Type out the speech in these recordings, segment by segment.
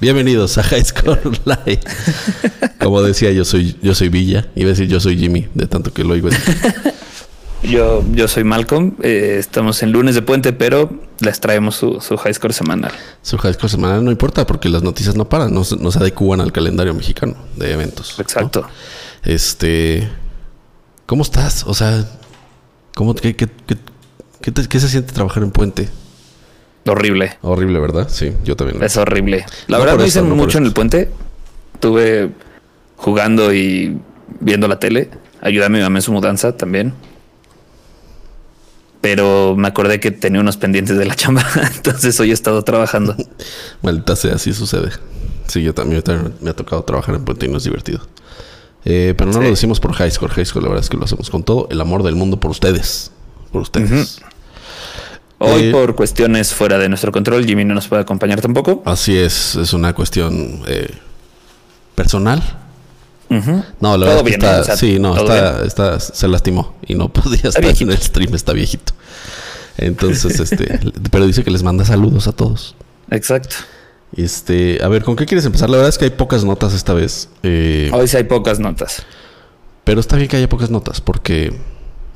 Bienvenidos a High Score Live. Como decía, yo soy, yo soy Villa. Iba a decir yo soy Jimmy, de tanto que lo oigo. Yo, yo soy Malcolm. Eh, estamos en lunes de puente, pero les traemos su, su high score semanal. Su high score semanal no importa porque las noticias no paran, no, se- no se adecuan al calendario mexicano de eventos. ¿no? Exacto. Este. ¿Cómo estás? O sea, ¿cómo, qué, qué, qué- qué te- qué se siente trabajar en Puente? Horrible. Horrible, ¿verdad? Sí, yo también. Es horrible. La No verdad eso, hice no mucho en el puente. Estuve jugando y viendo la tele. Ayudé a mi mamá en su mudanza también. Pero me acordé que tenía unos pendientes de la chamba. Entonces hoy he estado trabajando. Maldita sea, así sucede. Sí, yo también, yo también me ha tocado trabajar en Puente y no es divertido. Eh, pero no Sí. lo decimos por High Score. High Score, la verdad es que lo hacemos con todo el amor del mundo por ustedes. Por ustedes. Hoy Eh, por cuestiones fuera de nuestro control, Jimmy no nos puede acompañar tampoco. Así es, es una cuestión eh, personal. No, la Todo verdad es que está, o sea, sí, no, está, está, se lastimó y no podía estar en el stream, está viejito. Entonces, este, pero dice que les manda saludos a todos. Exacto. Este, a ver, ¿con qué quieres empezar? La verdad es que hay pocas notas esta vez. eh, Hoy sí hay pocas notas. Pero está bien que haya pocas notas porque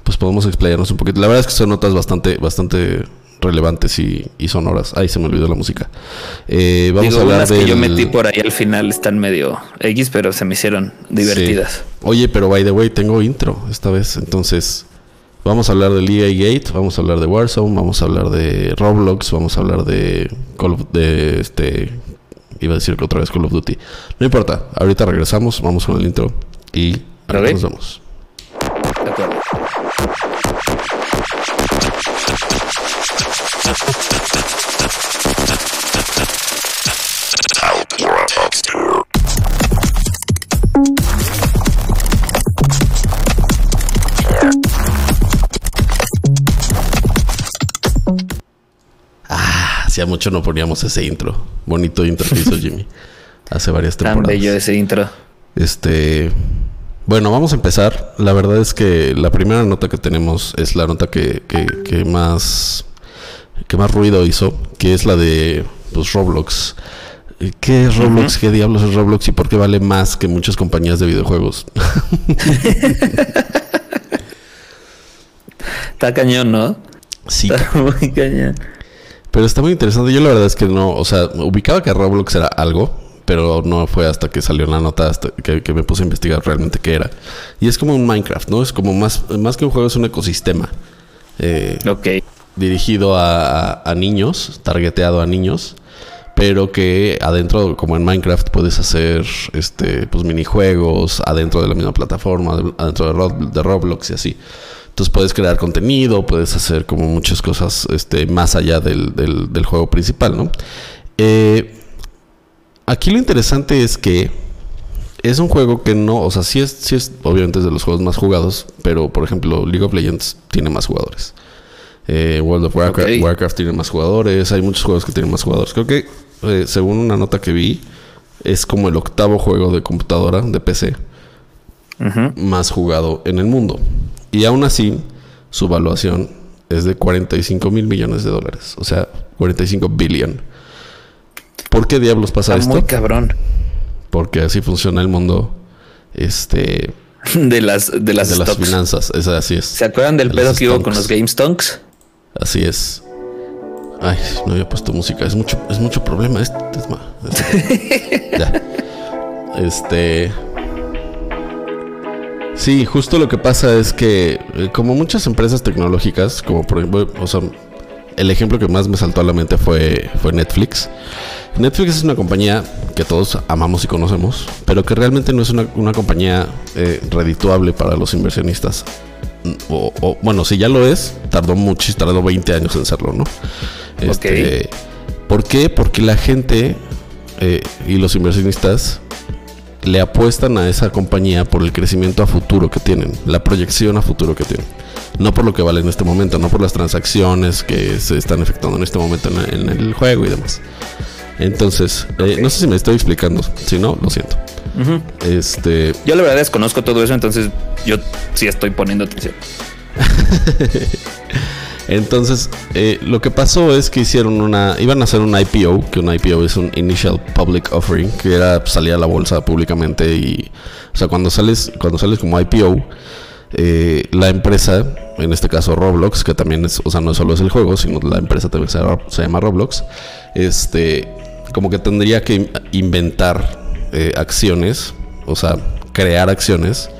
pues podemos explayarnos un poquito. La verdad es que son notas bastante, bastante relevantes y, y sonoras. Ahí se me olvidó la música. Eh, vamos Digo, a hablar unas de que yo metí por ahí al final están medio X, pero se me hicieron divertidas. Oye, pero by the way, tengo intro esta vez. Entonces, vamos a hablar de EA Gate, vamos a hablar de Warzone, vamos a hablar de Roblox, vamos a hablar de Call of, de este iba a decir que otra vez Call of Duty. No importa, ahorita regresamos, vamos con el intro y ahorita Ok. nos vemos. Acuerdo. Hacía mucho no poníamos ese intro. Bonito intro que hizo Jimmy. Hace varias Tan temporadas. bello ese intro. Este. Bueno, vamos a empezar. La verdad es que la primera nota que tenemos es la nota que, que, que más. que más ruido hizo. Que es la de pues, Roblox. ¿Qué es Roblox? ¿Qué diablos es Roblox? ¿Y por qué vale más que muchas compañías de videojuegos? Está cañón, ¿no? sí, Está muy cañón. Pero está muy interesante. Yo la verdad es que no, o sea, ubicaba que Roblox era algo, pero no fue hasta que salió la nota hasta que, que me puse a investigar realmente qué era. Y es como un Minecraft, ¿no? Es como más, más que un juego, es un ecosistema eh, Ok. dirigido a, a- a niños, targeteado a niños, pero que adentro, como en Minecraft, puedes hacer este, pues minijuegos adentro de la misma plataforma, de- adentro de, Rob- de Roblox y así. Entonces puedes crear contenido, puedes hacer como muchas cosas este, más allá del, del- del juego principal, ¿no? Eh, aquí lo interesante es que es un juego que no, o sea, sí es, sí es obviamente es de los juegos más jugados, pero por ejemplo League of Legends tiene más jugadores. Eh, World of Warcraft, tiene más jugadores, hay muchos juegos que tienen más jugadores. Creo que eh, según una nota que vi, es como el octavo juego de computadora, de PC, más jugado en el mundo. Y aún así, su valuación es de 45 mil millones de dólares. O sea, 45 billion. ¿Por qué diablos pasa Está esto? muy cabrón. Porque así funciona el mundo este, De las, de las de las finanzas. Es así es. ¿Se acuerdan del De pedo que hubo con los Game Stonks? Así es. Ay, no había puesto música. Es mucho, es mucho problema. Este, este. ya. Este. Sí, justo lo que pasa es que, eh, como muchas empresas tecnológicas, como por ejemplo, o sea, el ejemplo que más me saltó a la mente fue, fue Netflix. Netflix es una compañía que todos amamos y conocemos, pero que realmente no es una, una compañía eh, redituable para los inversionistas. O, o- bueno, si ya lo es, tardó mucho, tardó 20 años en serlo, ¿no? Este, ¿Por qué? Porque la gente eh, y los inversionistas le apuestan a esa compañía por el crecimiento a futuro que tienen, la proyección a futuro que tienen. No por lo que vale en este momento, no por las transacciones que se están efectuando en este momento en, en el juego y demás. Entonces, eh, no sé si me estoy explicando. Si no, lo siento. Este, Yo la verdad desconozco todo eso, entonces yo sí estoy poniendo atención. Entonces, eh, lo que pasó es que hicieron una. Iban a hacer un IPO, que un IPO es un Initial Public Offering, que era salir a la bolsa públicamente. Y. O sea, cuando sales, cuando sales como IPO, eh, la empresa, en este caso Roblox, que también es, o sea, no solo es el juego, sino la empresa también se, se llama Roblox, este, como que tendría que inventar eh, acciones, o sea, crear acciones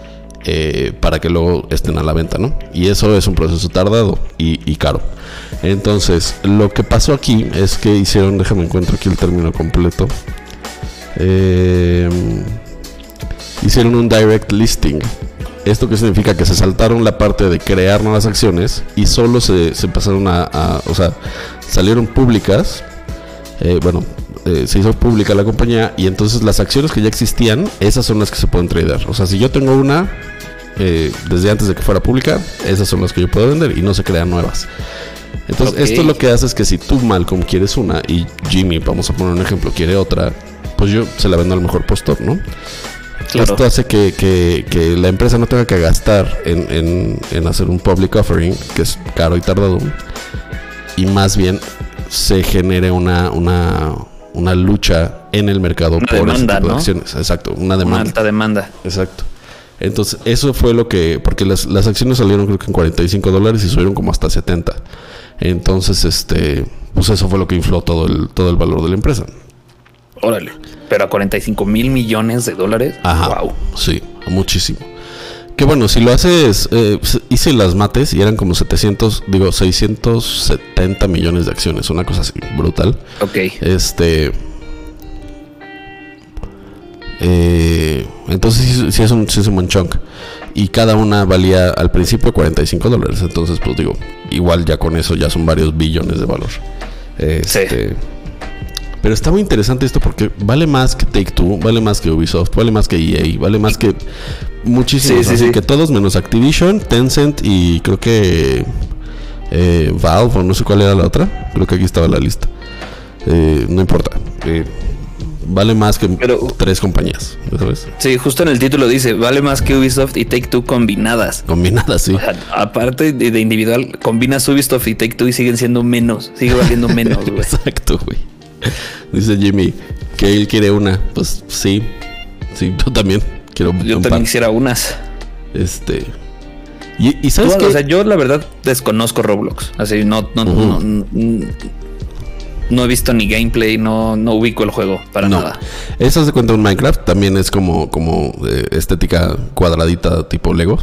eh, para que luego estén a la venta, ¿no? Y eso es un proceso tardado y, caro. Entonces, lo que pasó aquí es que hicieron, déjame encuentro aquí el término completo. Eh, hicieron un direct listing. Esto que significa que se saltaron la parte de crear nuevas acciones y solo se, pasaron a, o sea, salieron públicas. Eh, bueno, se hizo pública la compañía y entonces las acciones que ya existían, esas son las que se pueden tradear. O sea, si yo tengo una, eh, desde antes de que fuera pública, esas son las que yo puedo vender y no se crean nuevas. Entonces, esto lo que hace es que si tú, Malcolm, quieres una y Jimmy, vamos a poner un ejemplo, quiere otra, pues yo se la vendo al mejor postor, ¿no? Esto hace que, la empresa no tenga que gastar en, hacer un public offering, que es caro y tardado, y más bien se genere una, una, una lucha en el mercado por demanda, ¿no? acciones. Exacto, una demanda. Una alta demanda. Exacto. Entonces, eso fue lo que. Porque las, las acciones salieron creo que en 45 dólares y subieron como hasta 70. Entonces, este. Pues eso fue lo que infló todo el, todo el valor de la empresa. Órale. Pero a 45 mil millones de dólares. Ajá. Wow. Sí, muchísimo. Que bueno, si lo haces, eh, hice las mates y eran como 700, digo, 670 millones de acciones, una cosa así, brutal. Ok. Este, eh, entonces sí, es un, sí es un buen chunk. Y cada una valía al principio 45 dólares. Entonces, pues digo, igual ya con eso ya son varios billones de valor. Este, Pero está muy interesante esto porque vale más que Take Two, vale más que Ubisoft, vale más que EA, vale más que muchísimos. así que todos menos Activision, Tencent y creo que eh, Valve o no sé cuál era la otra. Creo que aquí estaba la lista. Eh, no importa. Eh, vale más que tres compañías, ¿sabes? Sí, justo en el título dice, vale más que Ubisoft y Take Two combinadas. Combinadas, sí. aparte de, individual, combinas Ubisoft y Take Two y siguen siendo menos, sigue valiendo menos, Exacto, güey. Dice Jimmy que él quiere una. Pues sí, sí, yo también quiero Yo también quisiera unas. Este... Y, sabes que... O sea, yo la verdad desconozco Roblox. Así, no, no, no no he visto ni gameplay, no, no ubico el juego para nada. Eso se cuenta un Minecraft, también es como, como eh, estética cuadradita tipo Lego.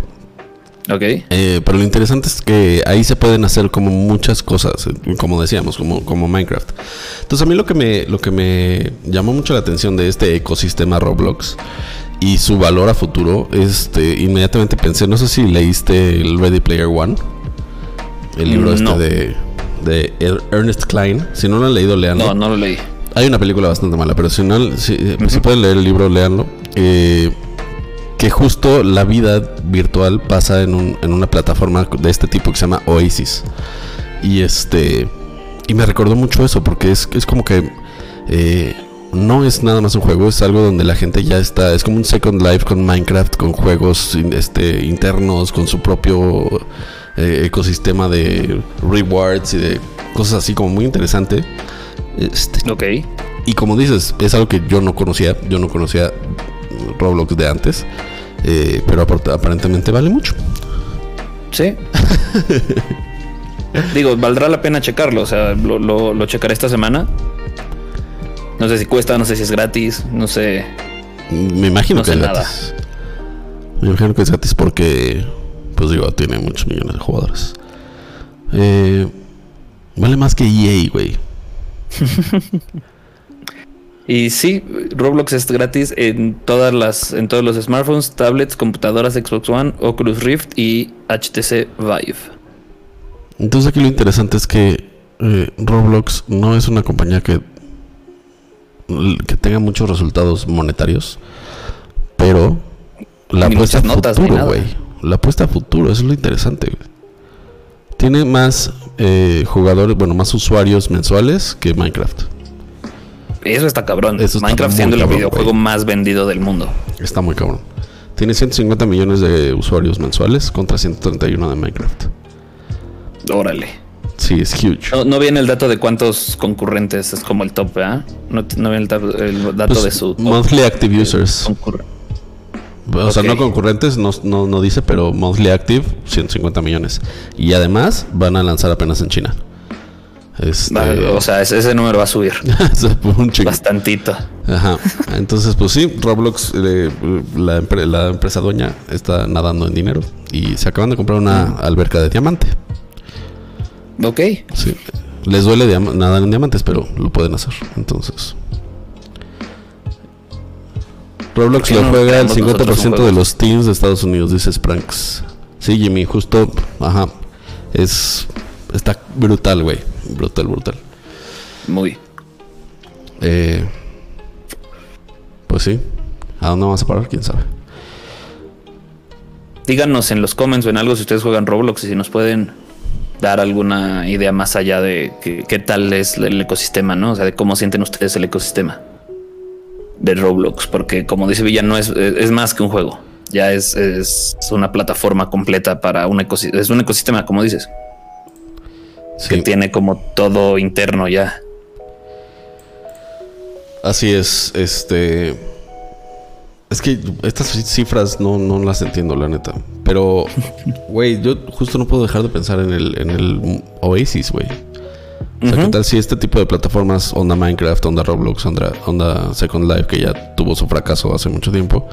Ok. Eh, pero lo interesante es que ahí se pueden hacer como muchas cosas, eh, como decíamos, como, como Minecraft. Entonces a mí lo que me, lo que me llamó mucho la atención de este ecosistema Roblox y su valor a futuro, este, inmediatamente pensé, no sé si leíste el Ready Player One, el libro este de de Ernest Klein. Si no lo han leído, leanlo. No, no lo leí. Hay una película bastante mala, pero si no, si, pueden leer el libro, leanlo. Eh, que justo la vida virtual pasa en, un, en una plataforma de este tipo que se llama Oasis. Y este. Y me recordó mucho eso, porque es, es como que. Eh, no es nada más un juego, es algo donde la gente ya está, es como un Second Life con Minecraft, con juegos este, internos, con su propio eh, ecosistema de rewards y de cosas así como muy interesante. Este, ok. Y como dices, es algo que yo no conocía, yo no conocía Roblox de antes, eh, pero aparentemente vale mucho. Sí. Digo, valdrá la pena checarlo, o sea, lo, lo, checaré esta semana. No sé si cuesta, no sé si es gratis, no sé. Me imagino que es gratis. Me imagino que es gratis porque pues digo, tiene muchos millones de jugadores. Eh, vale más que EA, güey. y sí, Roblox es gratis en todas las, en todos los smartphones, tablets, computadoras Xbox One, Oculus Rift y HTC Vive. Entonces aquí lo interesante es que eh, Roblox no es una compañía que que tenga muchos resultados monetarios, pero la apuesta a futuro, güey la apuesta a futuro, eso es lo interesante. Tiene más eh, jugadores, bueno, más usuarios mensuales que Minecraft. Eso está cabrón. Minecraft siendo el videojuego más vendido del mundo. Está muy cabrón. Tiene 150 millones de usuarios mensuales contra 131 de Minecraft. Órale. Sí, es huge. No, no viene el dato de cuántos concurrentes es como el top, ¿verdad? No, no viene el, dato- el dato Pues, de su monthly active users. O sea, no concurrentes, no, no, no dice, pero monthly active, 150 millones. Y además van a lanzar apenas en China. Este, O sea, ese, ese número va a subir un bastantito. Ajá. Entonces, pues sí, Roblox, eh, la, la empresa dueña, está nadando en dinero. Y se acaban de comprar una alberca de diamante. Ok. Sí. Les duele nadar en diamantes, pero lo pueden hacer. Entonces. Roblox ¿Por qué lo no juega el creamos nosotros un 50% juego? de los teams de Estados Unidos, dice Spranks. Sí, Jimmy, justo. Ajá. Es. Está brutal, güey. Brutal, brutal. Muy. Eh, pues sí. ¿A dónde vamos a parar? ¿Quién sabe? Díganos en los comments o en algo si ustedes juegan Roblox y si nos pueden dar alguna idea más allá de qué, qué tal es el ecosistema, ¿no? O sea, de cómo sienten ustedes el ecosistema de Roblox, porque como dice Villa, no es, es más que un juego. Ya es, es una plataforma completa para un ecosistema. Es un ecosistema, como dices, que tiene como todo interno ya. Así es, este. Es que estas cifras no, no las entiendo, la neta. Pero, güey, yo justo no puedo dejar de pensar en el, en el Oasis, güey. O sea, ¿qué tal si este tipo de plataformas, onda Minecraft, onda Roblox, onda, onda Second Life, que ya tuvo su fracaso hace mucho tiempo,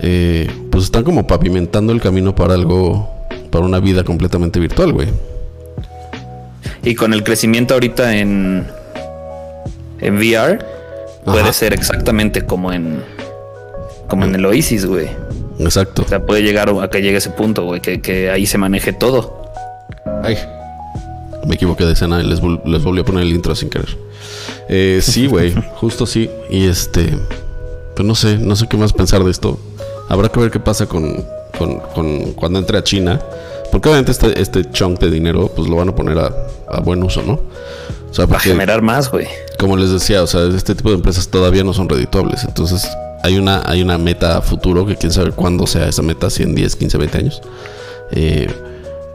eh, pues están como pavimentando el camino para algo, para una vida completamente virtual, güey. Y con el crecimiento ahorita en, en VR, puede ser exactamente como en como en el Oasis, güey. Exacto. O sea, puede llegar a que llegue ese punto, güey, que, que ahí se maneje todo. Ay, me equivoqué de escena y les, vol- les volví a poner el intro sin querer. Eh, sí, güey, justo sí. Y este, pues no sé, no sé qué más pensar de esto. Habrá que ver qué pasa con, con, con cuando entre a China. Porque obviamente este, este chunk de dinero, pues lo van a poner a, a buen uso, ¿no? O sea, Para generar más, güey. como les decía, o sea, este tipo de empresas todavía no son redituables. Entonces, hay una, hay una meta a futuro que quién sabe cuándo sea esa meta, 100, 10, 15, 20 años. eh,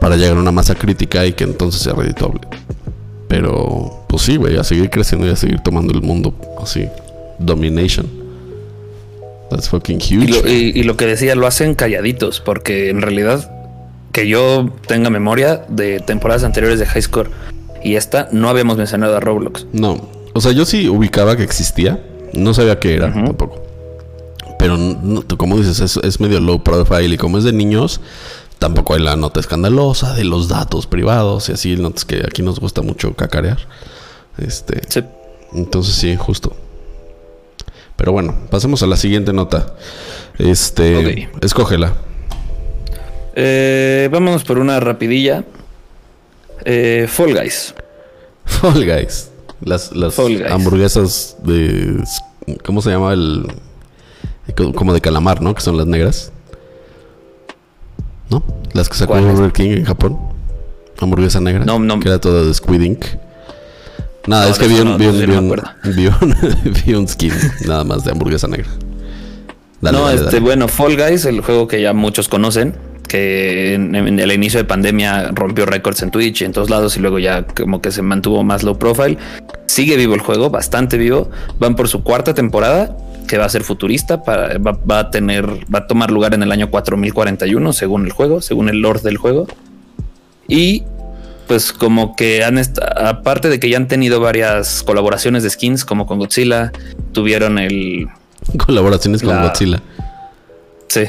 para llegar a una masa crítica y que entonces sea redituable. Pero, pues sí, güey, a seguir creciendo y a seguir tomando el mundo así. Domination. That's fucking Y huge. lo, y- y lo que decía, lo hacen calladitos, porque en realidad, que yo tenga memoria de temporadas anteriores de High Score y esta, no habíamos mencionado a Roblox. No, o sea, yo sí ubicaba que existía. No sabía qué era tampoco. Pero, no- como dices, es, es medio low profile y como es de niños, tampoco hay la nota escandalosa de los datos privados y así, notas que aquí nos gusta mucho cacarear. Este, Sí. entonces sí, justo. Pero bueno, pasemos a la siguiente nota. Este, Ok. escógela. Eh, vámonos por una rapidilla. Eh, Fall Guys. Fall Guys. Las, las Fall Guys. hamburguesas de. ¿Cómo se llama el.? Como de calamar, ¿no? Que son las negras. ¿No? Las que sacó. Burger King en Japón. Hamburguesa negra. No, no. Que era toda de Squid Ink. Nada, No, es que vi un, vi un, vi un- vi un- vi un skin nada más de hamburguesa negra. Dale, no, dale, este, dale. bueno, Fall Guys, el juego que ya muchos conocen, que en, en el inicio de pandemia rompió récords en Twitch y en todos lados y luego ya como que se mantuvo más low profile. Sigue vivo el juego, bastante vivo. Van por su cuarta temporada, que va a ser futurista, para, va, va a tener, va a tomar lugar en el año 4041 según el juego, según el lore del juego. Y pues como que han aparte de que ya han tenido varias colaboraciones de skins como con Godzilla, tuvieron el Colaboraciones con la- Godzilla. Sí.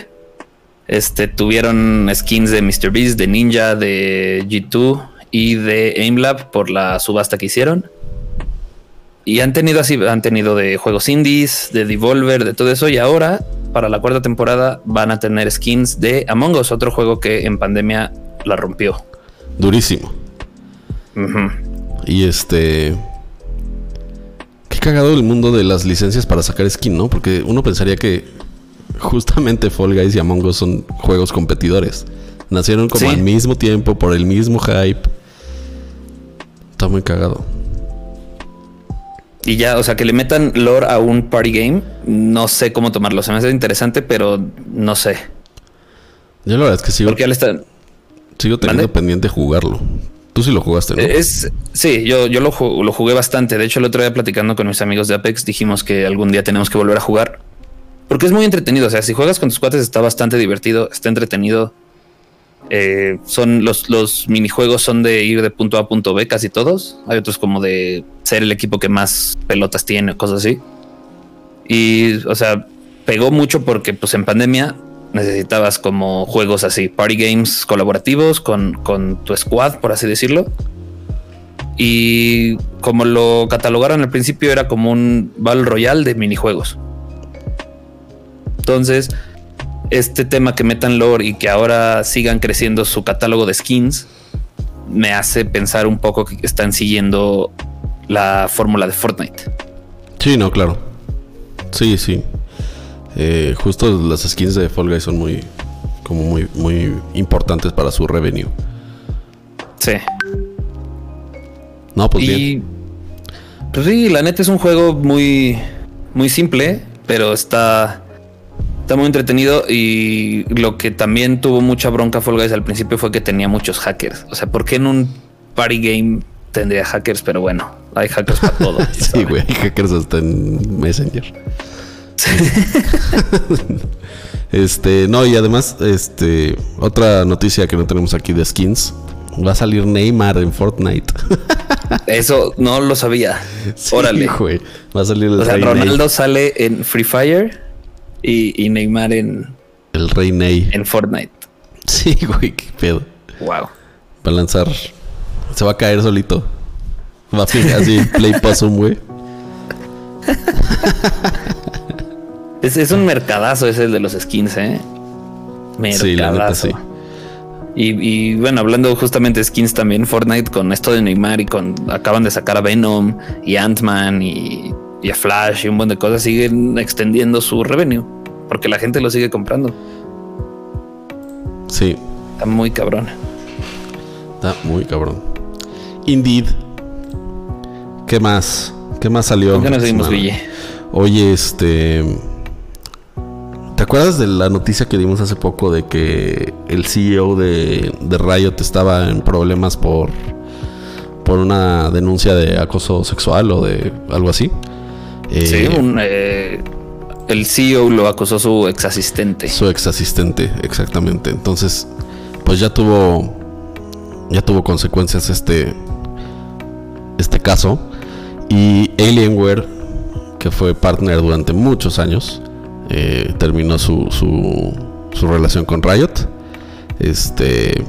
Este tuvieron skins de Mr. Beast, de Ninja, de G2 y de AimLab por la subasta que hicieron. Y han tenido así, han tenido de juegos indies, de Devolver, de todo eso. Y ahora, para la cuarta temporada, van a tener skins de Among Us, otro juego que en pandemia la rompió. Durísimo. Y este. Qué cagado el mundo de las licencias para sacar skin, ¿no? Porque uno pensaría que justamente Fall Guys y Among Us son juegos competidores. Nacieron como Sí. al mismo tiempo, por el mismo hype. Está muy cagado. Y ya, o sea, que le metan lore a un party game, no sé cómo tomarlo. Se me hace interesante, pero no sé. Yo la verdad es que sigo, Porque ya le están. sigo teniendo ¿Mande? pendiente jugarlo. Tú sí lo jugaste, ¿no? Es, sí, yo, yo lo, lo jugué bastante. De hecho, el otro día platicando con mis amigos de Apex, dijimos que algún día tenemos que volver a jugar. Porque es muy entretenido. O sea, si juegas con tus cuates está bastante divertido, está entretenido. Eh, son los, los minijuegos son de ir de punto A a punto B, casi todos. Hay otros como de ser el equipo que más pelotas tiene, cosas así. Y, o sea, pegó mucho porque pues en pandemia necesitabas como juegos así, party games colaborativos con, con tu squad, por así decirlo. Y como lo catalogaron al principio, era como un Battle Royale de minijuegos. Entonces, este tema que metan lore y que ahora sigan creciendo su catálogo de skins, me hace pensar un poco que están siguiendo la fórmula de Fortnite. Sí, no, claro. Sí, sí. Eh, justo las skins de Fall Guys son muy, como muy, muy importantes para su revenue. Sí. No, pues y, bien. Pues sí, la neta es un juego muy, muy simple, pero está, está muy entretenido. Y lo que también tuvo mucha bronca Fall Guys al principio fue que tenía muchos hackers. O sea, ¿por qué en un party game tendría hackers? Pero bueno, hay hackers para todo. sí, güey, hay hackers hasta en Messenger. este, no, y además, este, otra noticia que no tenemos aquí de skins. Va a salir Neymar en Fortnite. Eso no lo sabía. Sí, Órale. güey. Va a salir el O sea, Ronaldo sale en Free Fire y, y Neymar en, El Rey Ney. en Fortnite. Sí, güey, qué pedo. Wow. Va a lanzar. Se va a caer solito. Va a fijar así, play possum, güey. Es, es un mercadazo ese el de los skins, ¿eh? Mercadazo. Sí, la neta, sí. Y, y, bueno, hablando justamente de skins también, Fortnite con esto de Neymar y con acaban de sacar a Venom y Ant-Man y, y a Flash y un montón de cosas, siguen extendiendo su revenue porque la gente lo sigue comprando. Sí, Está muy cabrón. está muy cabrón. Indeed. ¿Qué más? ¿Qué más salió? ¿Por qué no seguimos, semana? Guille? Oye, este. ¿Te acuerdas de la noticia que dimos hace poco de que el CEO de, de Riot estaba en problemas por, por una denuncia de acoso sexual o de algo así? Eh, Sí, un, eh, el CEO lo acusó su ex asistente. Su ex asistente, exactamente. Entonces, pues ya tuvo. Ya tuvo consecuencias este. Este caso. Y Alienware, que fue partner durante muchos años, eh, terminó su, su, su relación con Riot. Este.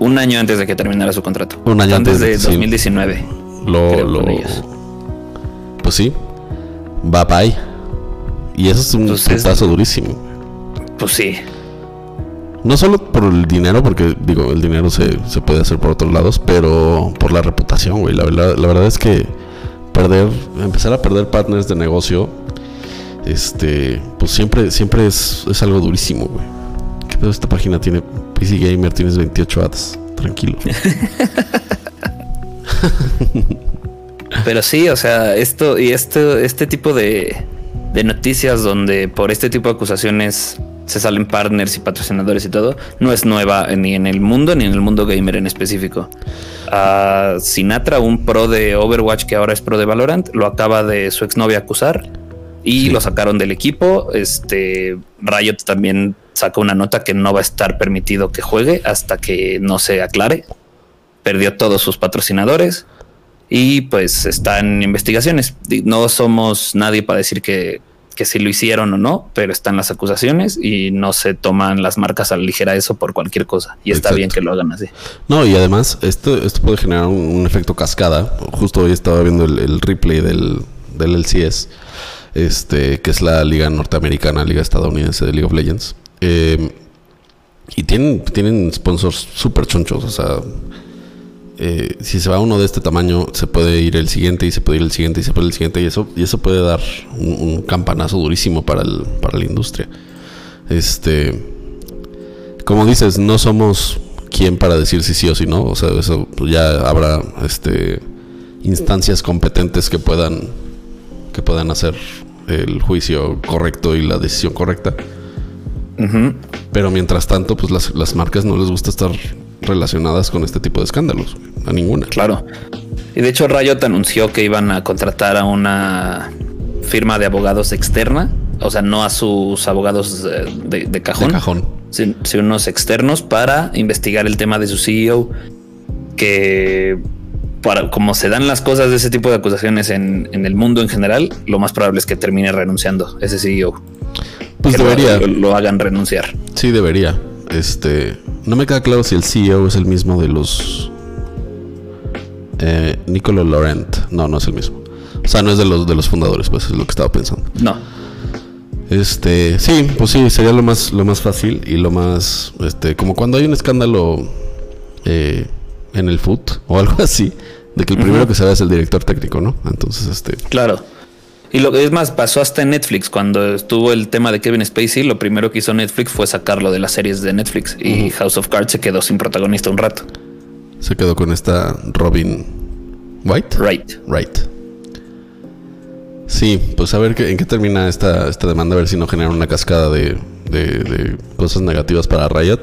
Un año antes de que terminara su contrato. Un año antes antes de- de sí. 2019. Lo. Creo. Pues sí. Bye bye. Y eso es un Pues es- putazo durísimo. Pues sí. No solo por el dinero, porque digo, el dinero se, se puede hacer por otros lados, pero por la reputación, güey. La verdad, la verdad es que perder, empezar a perder partners de negocio, este, pues siempre, siempre es, es algo durísimo, güey. ¿Qué pedo esta página tiene PC Gamer? Tienes 28 ads. Tranquilo. Pero sí, o sea, esto y este, este tipo de, de noticias donde por este tipo de acusaciones se salen partners y patrocinadores y todo, no es nueva ni en el mundo ni en el mundo gamer en específico. A Sinatra, un pro de Overwatch que ahora es pro de Valorant, lo acaba de su exnovia acusar y Sí. lo sacaron del equipo. Este Riot también sacó una nota que no va a estar permitido que juegue hasta que no se aclare. Perdió todos sus patrocinadores y pues están investigaciones. No somos nadie para decir que, que si lo hicieron o no, pero están las acusaciones y no se toman las marcas a la ligera eso por cualquier cosa. Y está bien que lo hagan así. No, y además, esto, esto puede generar un, un efecto cascada. Justo hoy estaba viendo el, el replay del, del LCS, este, que es la liga norteamericana, liga estadounidense de League of Legends. Eh, y tienen, tienen sponsors súper chonchos. O sea, eh, si se va uno de este tamaño, se puede ir el siguiente, y se puede ir el siguiente, y se puede ir el siguiente. Y eso, y eso puede dar un, un campanazo durísimo para, el, para la industria. Este como dices, no somos quien para decir si sí o si no. O sea, eso ya habrá este instancias competentes que puedan que puedan hacer el juicio correcto y la decisión correcta. Pero mientras tanto, pues las, las marcas no les gusta estar relacionadas con este tipo de escándalos. A ninguna. Claro. Y de hecho Riot anunció que iban a contratar a una firma de abogados externa, o sea, no a sus abogados eh, de, cajón, de cajón. Sino, unos externos para investigar el tema de su CEO, que para como se dan las cosas de ese tipo de acusaciones en, el mundo en general, lo más probable es que termine renunciando ese CEO. Pues debería. Lo, hagan renunciar. Sí, debería. Este, no me queda claro si el CEO es el mismo de los eh, Nicolo Laurent. No, no es el mismo. O sea, no es de los de los fundadores, pues es lo que estaba pensando. No. Este, sí, pues sí, sería lo más lo más fácil y lo más este como cuando hay un escándalo eh, en el foot o algo así, de que el primero que se ve es el director técnico, ¿no? Entonces, este Claro. Y lo que es más, pasó hasta en Netflix. Cuando estuvo el tema de Kevin Spacey, lo primero que hizo Netflix fue sacarlo de las series de Netflix. Y House of Cards se quedó sin protagonista un rato. Se quedó con esta Robin White. Right. Right. Sí, pues a ver qué, en qué termina esta, esta demanda, a ver si no genera una cascada de, de, cosas negativas para Riot.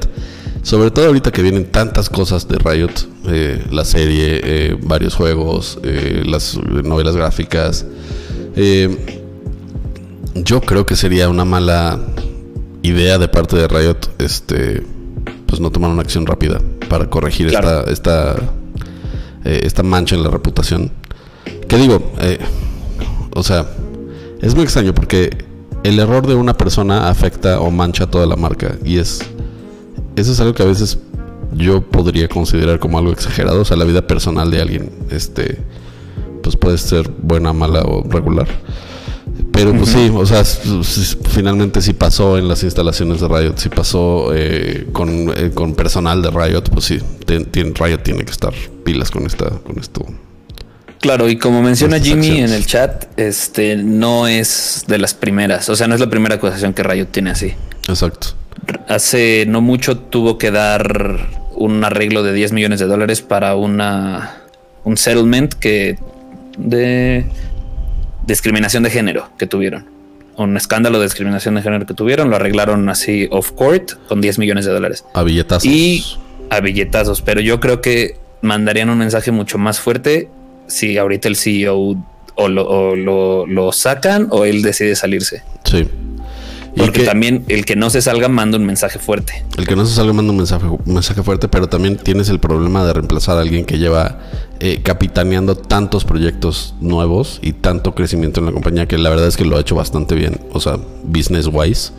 Sobre todo ahorita que vienen tantas cosas de Riot, eh, la serie, eh, varios juegos, eh, las novelas gráficas. Yo creo que sería una mala idea de parte de Riot, este, pues no tomar una acción rápida para corregir esta, esta, eh, esta mancha en la reputación. ¿Qué digo? Eh, o sea, es muy extraño porque el error de una persona afecta o mancha toda la marca y es eso es algo que a veces yo podría considerar como algo exagerado, o sea, la vida personal de alguien este pues puede ser buena, mala o regular. Pero pues sí, o sea, finalmente sí pasó en las instalaciones de Riot, sí pasó eh, eh, con, personal de Riot, pues sí, Riot tiene que estar pilas con esta, con esto. Claro, y como menciona Jimmy en el chat, este no es de las primeras, o sea, no es la primera acusación que Riot tiene así. Exacto. Hace no mucho tuvo que dar un arreglo de 10 millones de dólares para una un settlement que de discriminación de género que tuvieron. Un escándalo de discriminación de género que tuvieron, lo arreglaron así off court con 10 millones de dólares. A billetazos. Y a billetazos, pero yo creo que mandarían un mensaje mucho más fuerte si ahorita el CEO o lo, lo sacan o él decide salirse. Sí. Porque también el que no se salga manda un mensaje fuerte. El que no se salga manda un mensaje, mensaje fuerte, pero también tienes el problema de reemplazar a alguien que lleva eh, capitaneando tantos proyectos nuevos y tanto crecimiento en la compañía que la verdad es que lo ha hecho bastante bien. O sea, business wise.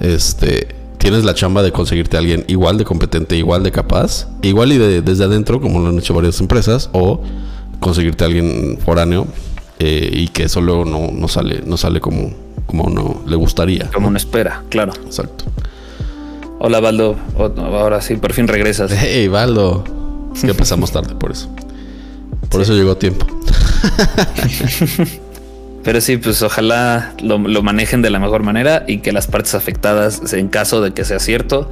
Este, tienes la chamba de conseguirte a alguien igual de competente, igual de capaz, igual y de, desde adentro, como lo han hecho varias empresas, o conseguirte a alguien foráneo eh, y que eso luego no, no sale, no sale como como uno le gustaría. Como uno espera, claro. Exacto. Hola, Baldo. Ahora sí, por fin regresas. Hey, Baldo. Es que empezamos tarde por eso. Por eso llegó tiempo. Pero sí, pues ojalá lo, manejen de la mejor manera y que las partes afectadas, en caso de que sea cierto,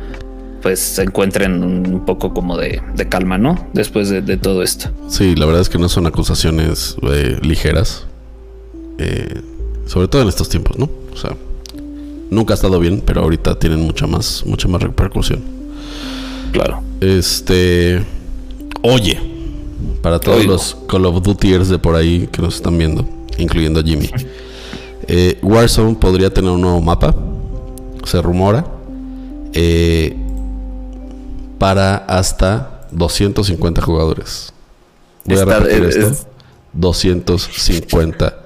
pues se encuentren un poco como de, calma, ¿no? Después de, todo esto. Sí, la verdad es que no son acusaciones eh, ligeras. Eh, sobre todo en estos tiempos, ¿no? O sea, nunca ha estado bien, pero ahorita tienen mucha más, mucha más repercusión. Claro. Este. Oye, para todos los Call of Dutyers de por ahí que nos están viendo, incluyendo a Jimmy. Eh, Warzone podría tener un nuevo mapa, se rumora, eh, para hasta 250 jugadores. Voy a repetir esto. 250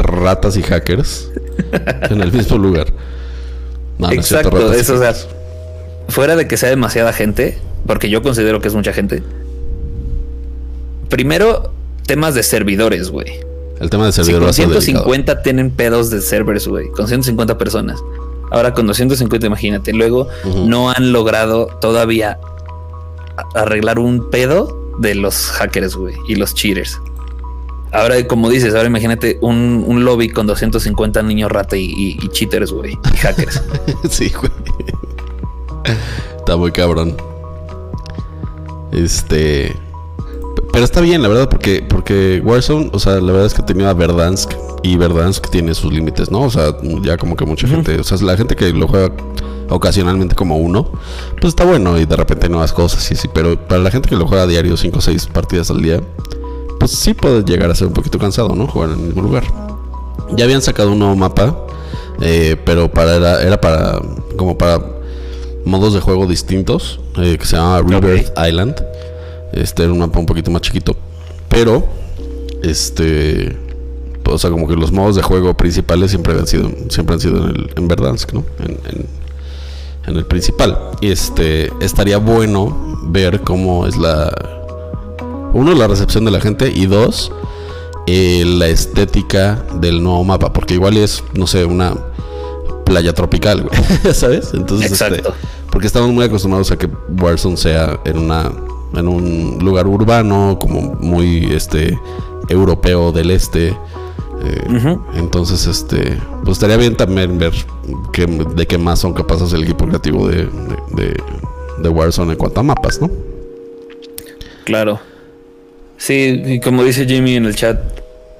ratas y hackers en el mismo lugar. Exacto, eso, o sea, fuera de que sea demasiada gente, porque yo considero que es mucha gente. Primero, temas de servidores, güey. El tema de servidores. con 150 tienen pedos de servers, güey. Con 150 personas. Ahora con 250, imagínate. Luego no han logrado todavía arreglar un pedo de los hackers, güey, y los cheaters. Ahora, como dices, ahora imagínate un, lobby con 250 niños rata y, cheaters, güey, y hackers. sí, güey. Está muy cabrón. Este. Pero está bien, la verdad, porque, porque Warzone, o sea, la verdad es que tenía Verdansk y Verdansk tiene sus límites, ¿no? O sea, ya como que mucha gente, o sea, la gente que lo juega ocasionalmente como uno, pues está bueno y de repente nuevas cosas y sí, pero para la gente que lo juega a diario 5 o 6 partidas al día, pues sí puede llegar a ser un poquito cansado, ¿no? Jugar en el mismo lugar. Ya habían sacado un nuevo mapa, eh, pero para era, era, para como para modos de juego distintos, eh, que se llama Rebirth Island. Este era un mapa un poquito más chiquito, pero este o sea, como que los modos de juego principales siempre han sido, siempre han sido en, el, en Verdansk, ¿no? En, en, en, el principal. Y este, estaría bueno ver cómo es la. Uno, la recepción de la gente. Y dos, eh, la estética del nuevo mapa. Porque igual es, no sé, una playa tropical, güey. ¿Sabes? Entonces, este, porque estamos muy acostumbrados a que Warzone sea en una. En un lugar urbano, como muy este europeo del este. Eh, entonces, este, pues estaría bien también ver que, de qué más son capaces el equipo creativo de, de, Warzone en cuanto a mapas, ¿no? Claro. Sí, y como dice Jimmy en el chat,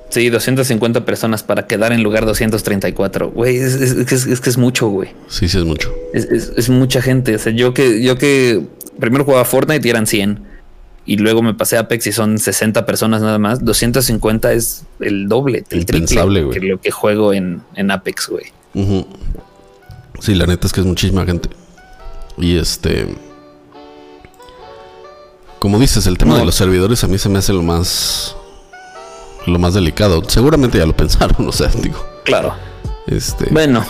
sí, 250 personas para quedar en lugar 234. Güey, es, es, que es mucho, güey. Sí, sí, es mucho. Es, mucha gente. O sea, yo que, yo que primero jugaba Fortnite y eran 100 y luego me pasé a Apex y son 60 personas nada más, 250 es el doble, el triple que lo que juego en, Apex, güey. Sí, la neta es que es muchísima gente. Y este... Como dices, el tema de los servidores a mí se me hace lo más... Lo más delicado. Seguramente ya lo pensaron, o sea, digo. Claro. Este... Bueno,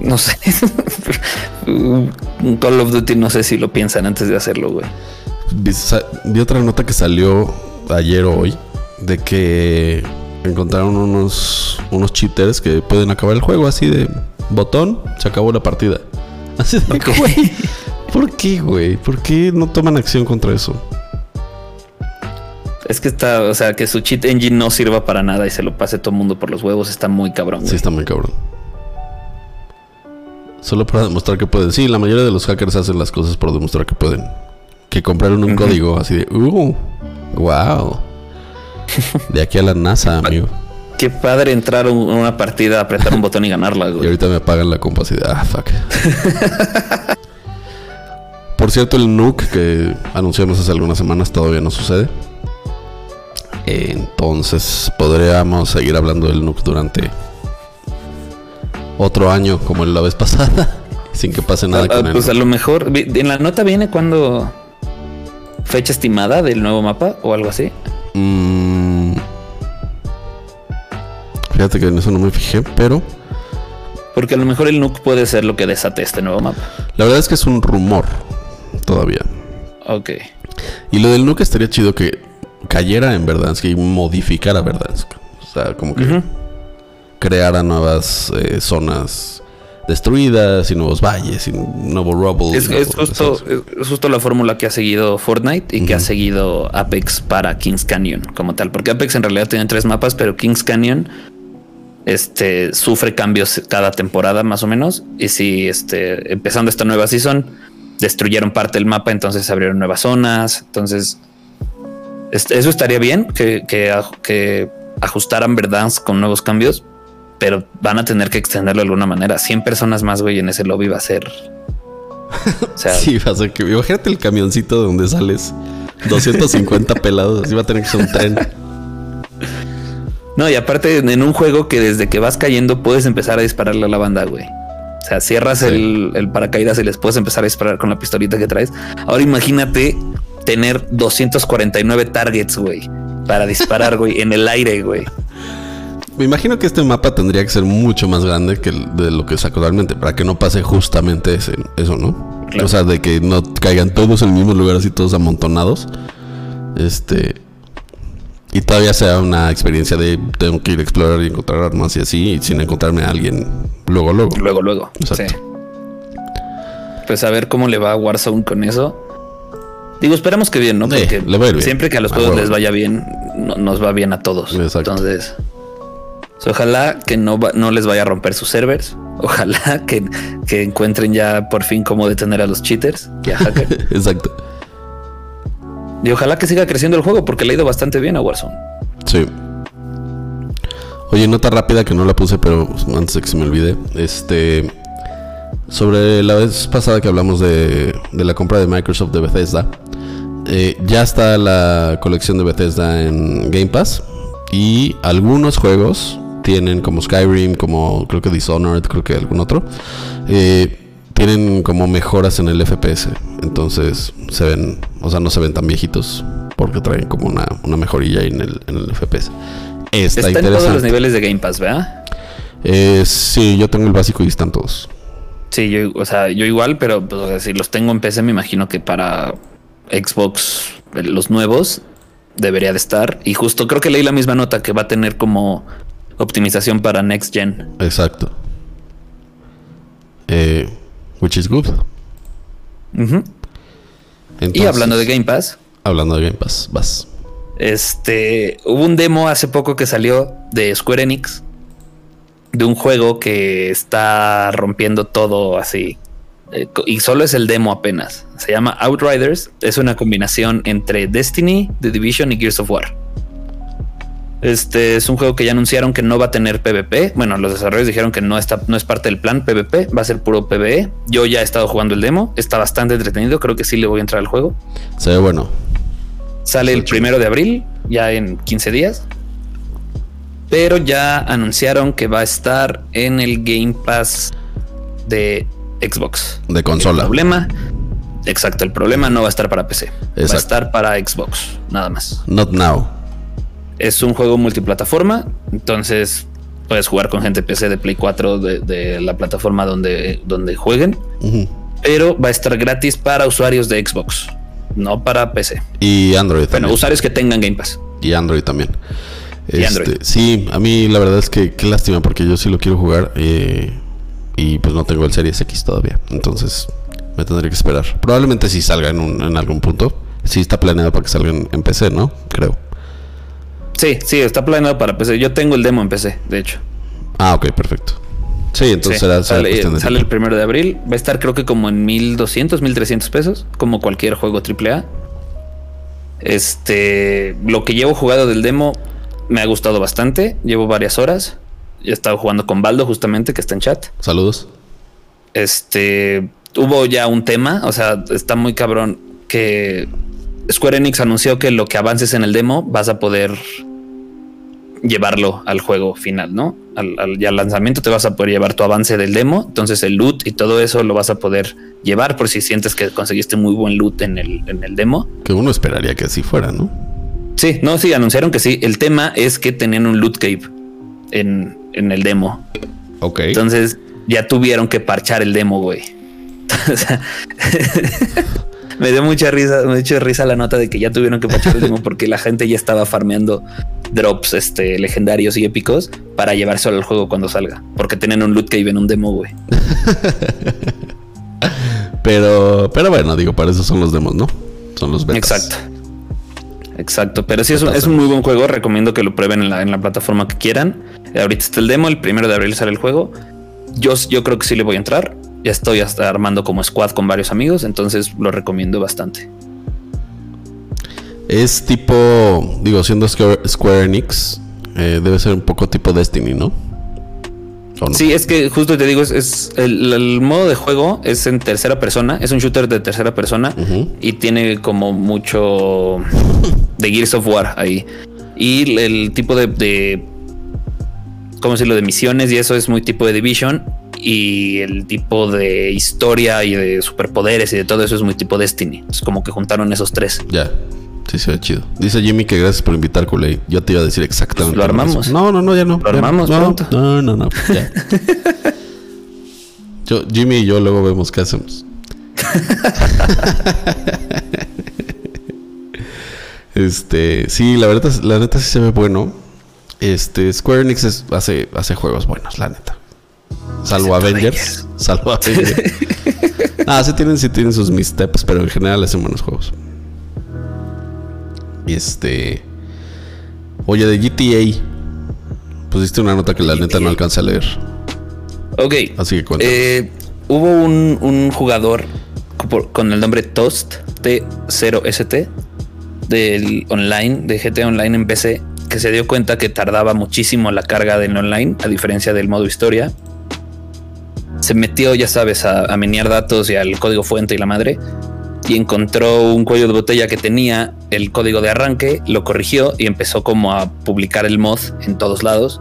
no sé. Call of Duty no sé si lo piensan antes de hacerlo, güey vi, otra nota que salió ayer o hoy de que encontraron unos, unos cheaters que pueden acabar el juego así de botón, se acabó la partida. Así de, güey. ¿Por qué, güey? ¿Por qué no toman acción contra eso? Es que está, o sea, que su cheat engine no sirva para nada y se lo pase todo el mundo por los huevos, está muy cabrón. Sí, está muy cabrón. Solo para demostrar que pueden. Sí, la mayoría de los hackers hacen las cosas por demostrar que pueden que compraron un código así de, uh, wow. De aquí a la NASA, amigo. Qué padre entrar a una partida, apretar un botón y ganarla, güey. Y ahorita me apagan la compa ah, fuck. Por cierto, el nuke que anunciamos hace algunas semanas todavía no sucede. Entonces podríamos seguir hablando del nuke durante otro año como la vez pasada, sin que pase nada ah, con Pues a lo mejor en la nota viene cuando fecha estimada del nuevo mapa o algo así? Mm. fíjate que en eso no me fijé, pero... Porque a lo mejor el Nuke puede ser lo que desate este nuevo mapa. La verdad es que es un rumor todavía. Ok. Y lo del Nuke estaría chido que cayera en Verdansk y modificara Verdansk. O sea, como que creara nuevas eh, zonas destruidas y nuevos valles y nuevo rubble. Es, justo, la fórmula que ha seguido Fortnite y que ha seguido Apex para Kings Canyon como tal. Porque Apex en realidad tiene tres mapas, pero Kings Canyon este, sufre cambios cada temporada más o menos. Y si este, empezando esta nueva season, destruyeron parte del mapa, entonces abrieron nuevas zonas. Entonces, eso estaría bien que, que, que ajustaran Verdansk con nuevos cambios pero van a tener que extenderlo de alguna manera. 100 personas más, güey, en ese lobby va a ser. O sea, sí, va a ser que. Imagínate el camioncito de donde sales. 250 pelados, así va a tener que ser un tren. No, y aparte en un juego que desde que vas cayendo puedes empezar a dispararle a la banda, güey. O sea, cierras el, el, paracaídas y les puedes empezar a disparar con la pistolita que traes. Ahora imagínate tener 249 targets, güey, para disparar, güey, en el aire, güey. Me imagino que este mapa tendría que ser mucho más grande que de lo que es actualmente, para que no pase justamente eso, ¿no? O sea, de que no caigan todos en el mismo lugar, así todos amontonados. Este. Y todavía sea una experiencia de tengo que ir a explorar y encontrar armas y así, sin encontrarme a alguien luego, luego. Luego, luego. Sí. Pues a ver cómo le va a Warzone con eso. Digo, esperamos que bien, ¿no? Porque siempre que a los juegos les vaya bien, nos va bien a todos. Exacto. Entonces ojalá que no, no les vaya a romper sus servers. Ojalá que, encuentren ya por fin cómo detener a los cheaters y a hackers. Exacto. Y ojalá que siga creciendo el juego porque le ha ido bastante bien a Warzone. Sí. Oye, nota rápida que no la puse, pero antes de que se me olvide. Este. Sobre la vez pasada que hablamos de, de la compra de Microsoft de Bethesda, eh, ya está la colección de Bethesda en Game Pass y algunos juegos tienen como Skyrim, como creo que Dishonored, creo que algún otro, eh, tienen como mejoras en el FPS. Entonces se ven, o sea, no se ven tan viejitos porque traen como una, una mejorilla en el, en el FPS. Está, en todos los niveles de Game Pass, ¿verdad? Eh, sí, yo tengo el básico y están todos. Sí, yo, o sea, yo igual, pero pues, si los tengo en PC, me imagino que para Xbox, los nuevos, debería de estar. Y justo creo que leí la misma nota que va a tener como optimización para Next Gen. Exacto. Eh, which is good. y hablando de Game Pass. Hablando de Game Pass, vas. Este, hubo un demo hace poco que salió de Square Enix de un juego que está rompiendo todo así. Eh, y solo es el demo apenas. Se llama Outriders. Es una combinación entre Destiny, The Division y Gears of War. Este es un juego que ya anunciaron que no va a tener PvP. Bueno, los desarrolladores dijeron que no está, no es parte del plan PvP, va a ser puro PvE. Yo ya he estado jugando el demo, está bastante entretenido. Creo que sí le voy a entrar al juego. Se ve bueno. Sale el primero de abril, ya en 15 días. Pero ya anunciaron que va a estar en el Game Pass de Xbox. De consola. El problema, exacto, el problema no va a estar para PC. Va a estar para Xbox, nada más. Not now. Es un juego multiplataforma, entonces puedes jugar con gente PC de Play 4 de, la plataforma donde, donde jueguen. Pero va a estar gratis para usuarios de Xbox, no para PC. Y Android también. Bueno, usuarios que tengan Game Pass. Y Android también. Este, sí, a mí la verdad es que qué lástima porque yo sí lo quiero jugar eh, y pues no tengo el Series X todavía. Entonces me tendré que esperar. Probablemente sí salga en, un, en algún punto. Sí está planeado para que salga en, PC, ¿no? Creo. Sí, sí, está planeado para PC. Yo tengo el demo en PC, de hecho. Ah, ok, perfecto. Sí, entonces será, sale, sale el primero de abril. Va a estar creo que como en 1200, 1300 pesos, como cualquier juego AAA. Este, lo que llevo jugado del demo me ha gustado bastante. Llevo varias horas. He estado jugando con Baldo, justamente, que está en chat. Saludos. Este hubo ya un tema. O sea, está muy cabrón que Square Enix anunció que lo que avances en el demo vas a poder llevarlo al juego final, ¿no? Al, al, lanzamiento te vas a poder llevar tu avance del demo, entonces el loot y todo eso lo vas a poder llevar por si sientes que conseguiste muy buen loot en el, en el demo. Que uno esperaría que así fuera, ¿no? Sí, no, sí, anunciaron que sí. El tema es que tenían un loot cave en, el demo. Ok. Entonces ya tuvieron que parchar el demo, güey. me dio mucha risa, me dio risa la nota de que ya tuvieron que parchar el demo porque la gente ya estaba farmeando drops este, legendarios y épicos para llevárselo al juego cuando salga. Porque tenían un loot cave en un demo, güey. pero, pero bueno, digo, para eso son los demos, ¿no? Son los betas. Exacto. Exacto, pero sí es un, es un, muy buen juego. Recomiendo que lo prueben en la, en la plataforma que quieran. Ahorita está el demo, el primero de abril sale el juego. Yo, yo creo que sí le voy a entrar. Ya estoy hasta armando como squad con varios amigos, entonces lo recomiendo bastante. Es tipo, digo, siendo Square, Enix, eh, debe ser un poco tipo Destiny, ¿no? Sí, es que justo te digo, es, el, modo de juego es en tercera persona, es un shooter de tercera persona y tiene como mucho de Gears of War ahí. Y el, tipo de, de, ¿cómo decirlo? De misiones y eso es muy tipo de Division. Y el tipo de historia y de superpoderes y de todo eso es muy tipo Destiny. Es como que juntaron esos tres. Ya. Sí, se ve chido. Dice Jimmy que gracias por invitar, Kulei. Yo te iba a decir exactamente. Lo armamos. No, no, no, ya no. Lo armamos no, pronto. No, no, no. Ya. yo, Jimmy y yo luego vemos qué hacemos. este, sí, la verdad, la neta sí se ve bueno. Este, Square Enix hace, hace juegos buenos, la neta. Salvo Avengers. Salvo Avengers. ah, sí tienen, sí tienen sus missteps, pero en general hacen buenos juegos. Y este. Oye, de GTA. Pusiste una nota que la neta no alcanza a leer. Ok. Así que. Eh, hubo un, jugador con el nombre Toast, T0ST, del online, de GTA Online en PC, que se dio cuenta que tardaba muchísimo la carga del online, a diferencia del modo historia. Se metió, ya sabes, a, a menear datos y al código fuente y la madre y encontró un cuello de botella que tenía el código de arranque, lo corrigió y empezó como a publicar el mod en todos lados.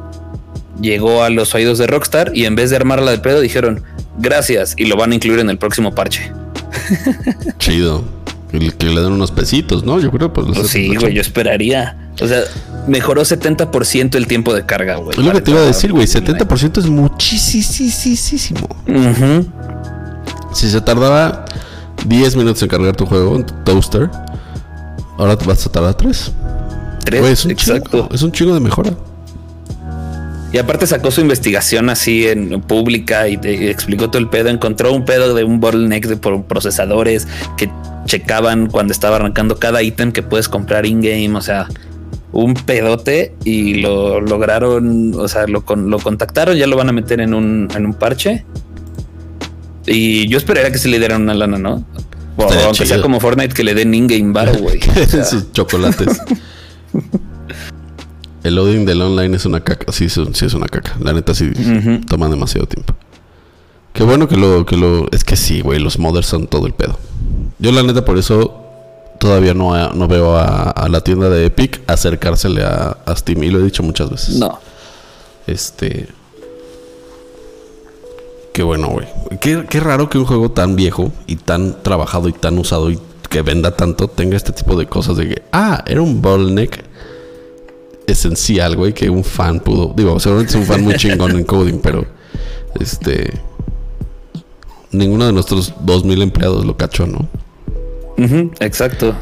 Llegó a los oídos de Rockstar y en vez de armarla de pedo dijeron gracias y lo van a incluir en el próximo parche. Chido. El que le den unos pesitos, ¿no? Yo creo pues, pues sí, güey, yo esperaría. O sea, mejoró 70% el tiempo de carga, güey. Es lo que te iba a decir, güey. 70% es muchísimo. Si se tardaba 10 minutos en cargar tu juego en tu toaster, ahora te vas a tardar 3. 3, es un exacto. es un chingo de mejora. Y aparte sacó su investigación así en pública y, te, explicó todo el pedo. Encontró un pedo de un bottleneck de procesadores que checaban cuando estaba arrancando cada ítem que puedes comprar in-game. O sea, un pedote y lo lograron, o sea, lo, lo contactaron, ya lo van a meter en un, en un parche y yo esperaría que se le dieran una lana, ¿no? O aunque sea como Fortnite que le den in-game bar, güey. Sus chocolates. El loading del online es una caca. Sí, sí es una caca. La neta sí toma demasiado tiempo. Qué bueno que lo, que lo. Es que sí, güey. Los modders son todo el pedo. Yo, la neta, por eso todavía no, no veo a, la tienda de Epic acercársele a, a Steam. Y lo he dicho muchas veces. No. Este. Qué bueno, güey. Qué, raro que un juego tan viejo y tan trabajado y tan usado y que venda tanto tenga este tipo de cosas de que, ah, era un bottleneck esencial, güey, que un fan pudo. Digo, seguramente es un fan muy chingón en coding, pero este. Ninguno de nuestros 2000 empleados lo cachó, ¿no? Exacto.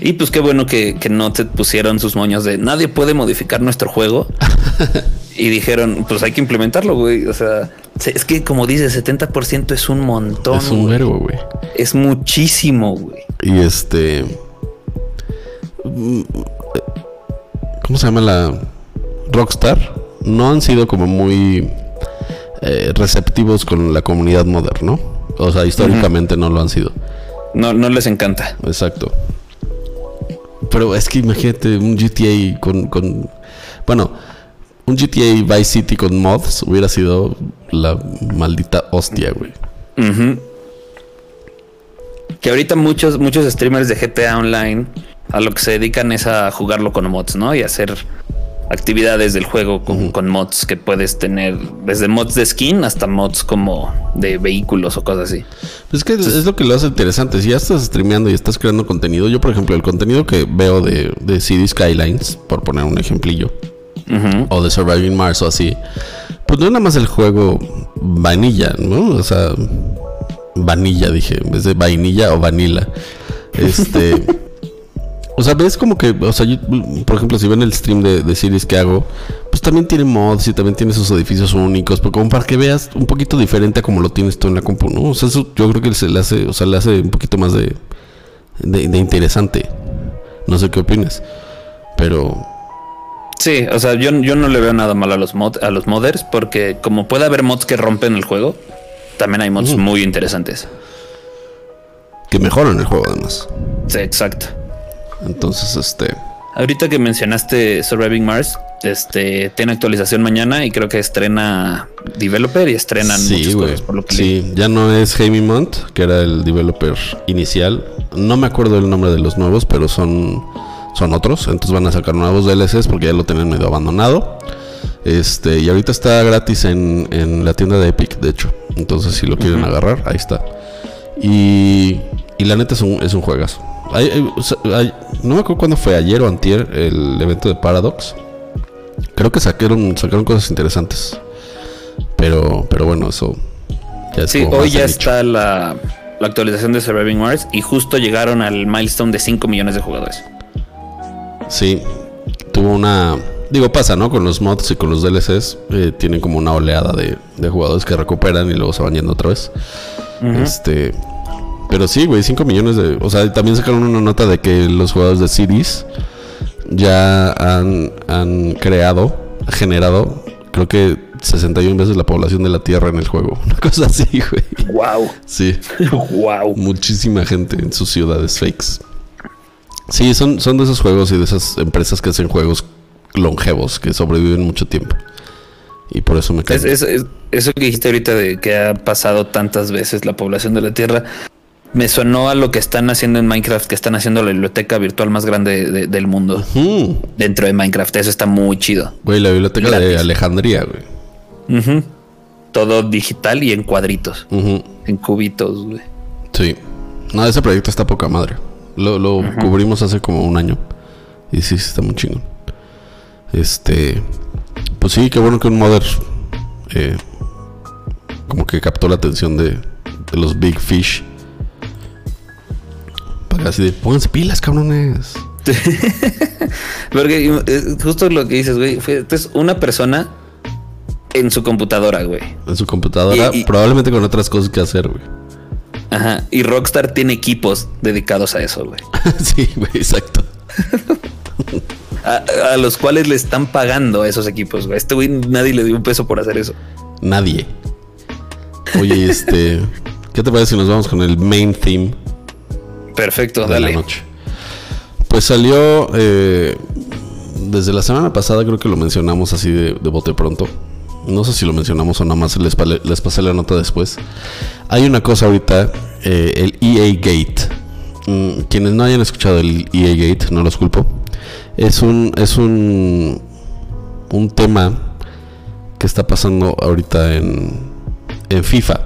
Y pues qué bueno que, que, no te pusieron sus moños de nadie puede modificar nuestro juego. y dijeron, pues hay que implementarlo, güey. O sea, es que como dice, 70% es un montón. Es un verbo, güey. Es muchísimo, güey. Y este... ¿Cómo se llama la Rockstar? No han sido como muy eh, receptivos con la comunidad moderna, ¿no? O sea, históricamente no lo han sido. No, no les encanta. Exacto. Pero es que imagínate un GTA con, con bueno, un GTA Vice City con mods hubiera sido la maldita hostia, güey. Que ahorita muchos, muchos streamers de GTA Online a lo que se dedican es a jugarlo con mods, ¿no? Y hacer actividades del juego con, mods que puedes tener, desde mods de skin hasta mods como de vehículos o cosas así. Pues es que es lo que lo hace interesante. Si ya estás streameando y estás creando contenido, yo por ejemplo, el contenido que veo de, de CD Skylines, por poner un ejemplillo, o de Surviving Mars o así, pues no es nada más el juego vanilla, ¿no? O sea, vanilla dije, en vez de vainilla o vanilla. Este. o sea, ves como que, o sea, por ejemplo, si ven el stream de, de series que hago, pues también tiene mods y también tiene sus edificios únicos, pero como para que veas un poquito diferente a como lo tienes tú en la compu, ¿no? O sea, eso yo creo que se le hace, o sea, le hace un poquito más de, de, de interesante. No sé qué opinas, pero Sí, o sea, yo, yo no le veo nada mal a los mod, a los modders porque como puede haber mods que rompen el juego, también hay mods muy interesantes. Que mejoran el juego además. Sí, exacto. Entonces, este. Ahorita que mencionaste Surviving Mars, este tiene actualización mañana y creo que estrena developer y estrenan sí, muchas por lo que Sí, ya no es Jamie Mont, que era el developer inicial. No me acuerdo el nombre de los nuevos, pero son son otros. Entonces van a sacar nuevos DLCs porque ya lo tienen medio abandonado. Este, y ahorita está gratis en, en la tienda de Epic, de hecho. Entonces, si lo quieren agarrar, ahí está. Y, y la neta es un, es un juegazo. No me acuerdo cuándo fue, ayer o antier, el evento de Paradox. Creo que sacaron, sacaron cosas interesantes. Pero, pero bueno, eso ya Sí, hoy ya está la, la actualización de Surviving Mars y justo llegaron al milestone de 5 millones de jugadores. Sí, tuvo una... Digo, pasa, ¿no? Con los mods y con los DLCs eh, tienen como una oleada de, jugadores que recuperan y luego se van yendo otra vez. Este... Pero sí, güey, 5 millones de... O sea, también sacaron una nota de que los jugadores de CDs ya han, han creado, generado, creo que 61 veces la población de la Tierra en el juego. Una cosa así, güey. Wow. Sí. wow. Muchísima gente en sus ciudades fakes. Sí, son, son de esos juegos y de esas empresas que hacen juegos longevos, que sobreviven mucho tiempo. Y por eso me cae. Es- es- eso que dijiste ahorita de que ha pasado tantas veces la población de la Tierra, me sonó a lo que están haciendo en Minecraft, que están haciendo la biblioteca virtual más grande de- del mundo dentro de Minecraft. Eso está muy chido. Güey, la biblioteca de. Alejandría, güey. Todo digital y en cuadritos, en cubitos, güey. Sí. No, ese proyecto está poca madre. Lo, lo cubrimos hace como un año. Y sí, sí está muy chingón. Este. Pues sí, qué bueno que un modder. eh, como que captó la atención de, de los Big Fish. Así de, pónganse pilas, cabrones. Porque eh, justo lo que dices, güey, fue una persona en su computadora, güey. En su computadora, Y- y- probablemente con otras cosas que hacer, güey. Ajá. Y Rockstar tiene equipos dedicados a eso, güey. sí, güey, exacto. A, a los cuales le están pagando a esos equipos, güey. Este güey nadie le dio un peso por hacer eso. Nadie. Oye, este. ¿Qué te parece si nos vamos con el main theme Perfecto, de la dale. noche? Pues salió. eh, desde la semana pasada, creo que lo mencionamos así de, de bote pronto. No sé si lo mencionamos o nada más les, les pasé la nota después. Hay una cosa ahorita, eh, el EA Gate. Mm, quienes no hayan escuchado el EA Gate, no los culpo. Es un, es un, un tema que está pasando ahorita en, en FIFA.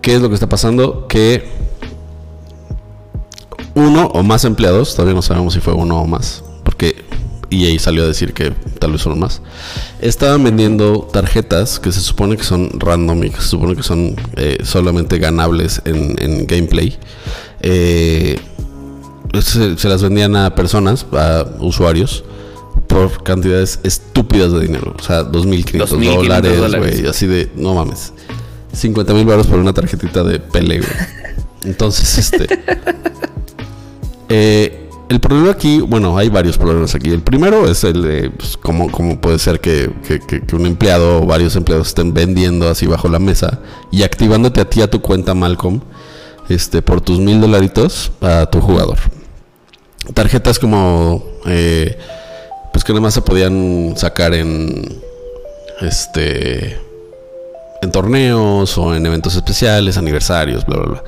¿Qué es lo que está pasando? Que uno o más empleados, todavía no sabemos si fue uno o más, porque EA salió a decir que tal vez uno más, estaban vendiendo tarjetas que se supone que son random y que se supone que son eh, solamente ganables en, en gameplay. Eh, se, se las vendían a personas, a usuarios, por cantidades estúpidas de dinero. O sea, 2.500 2.500 dólares, dólares. güey. Así de, no mames. 50 mil baros por una tarjetita de Pele, güey. Entonces, este... eh, el problema aquí, bueno, hay varios problemas aquí. El primero es el de pues, cómo, puede ser que un empleado o varios empleados estén vendiendo así bajo la mesa y activándote a ti a tu cuenta Malcolm este, por tus mil dolaritos a tu jugador. Tarjetas como, eh, pues que nada más se podían sacar en, este, en torneos o en eventos especiales, aniversarios, bla, bla, bla.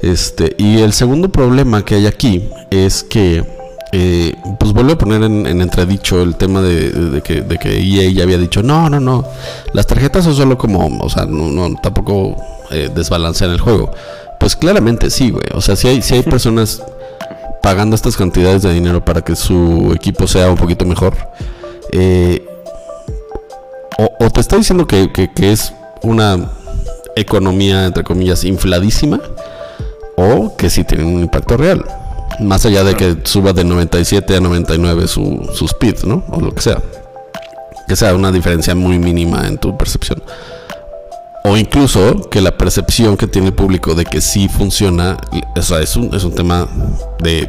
Este, y el segundo problema que hay aquí es que, eh, pues vuelve a poner en, en entredicho el tema de, que, de EA ya había dicho, no, no, no, las tarjetas son solo como, o sea, no, tampoco eh, desbalancean el juego. Pues claramente sí, güey. O sea, si hay, si hay personas pagando estas cantidades de dinero para que su equipo sea un poquito mejor, eh, o, te está diciendo que es una economía, entre comillas, infladísima, o que sí tiene un impacto real. Más allá de que suba de 97 a 99 su, su speed, ¿no? O lo que sea. Que sea una diferencia muy mínima en tu percepción. O incluso que la percepción que tiene el público de que sí funciona, o es un, es un tema de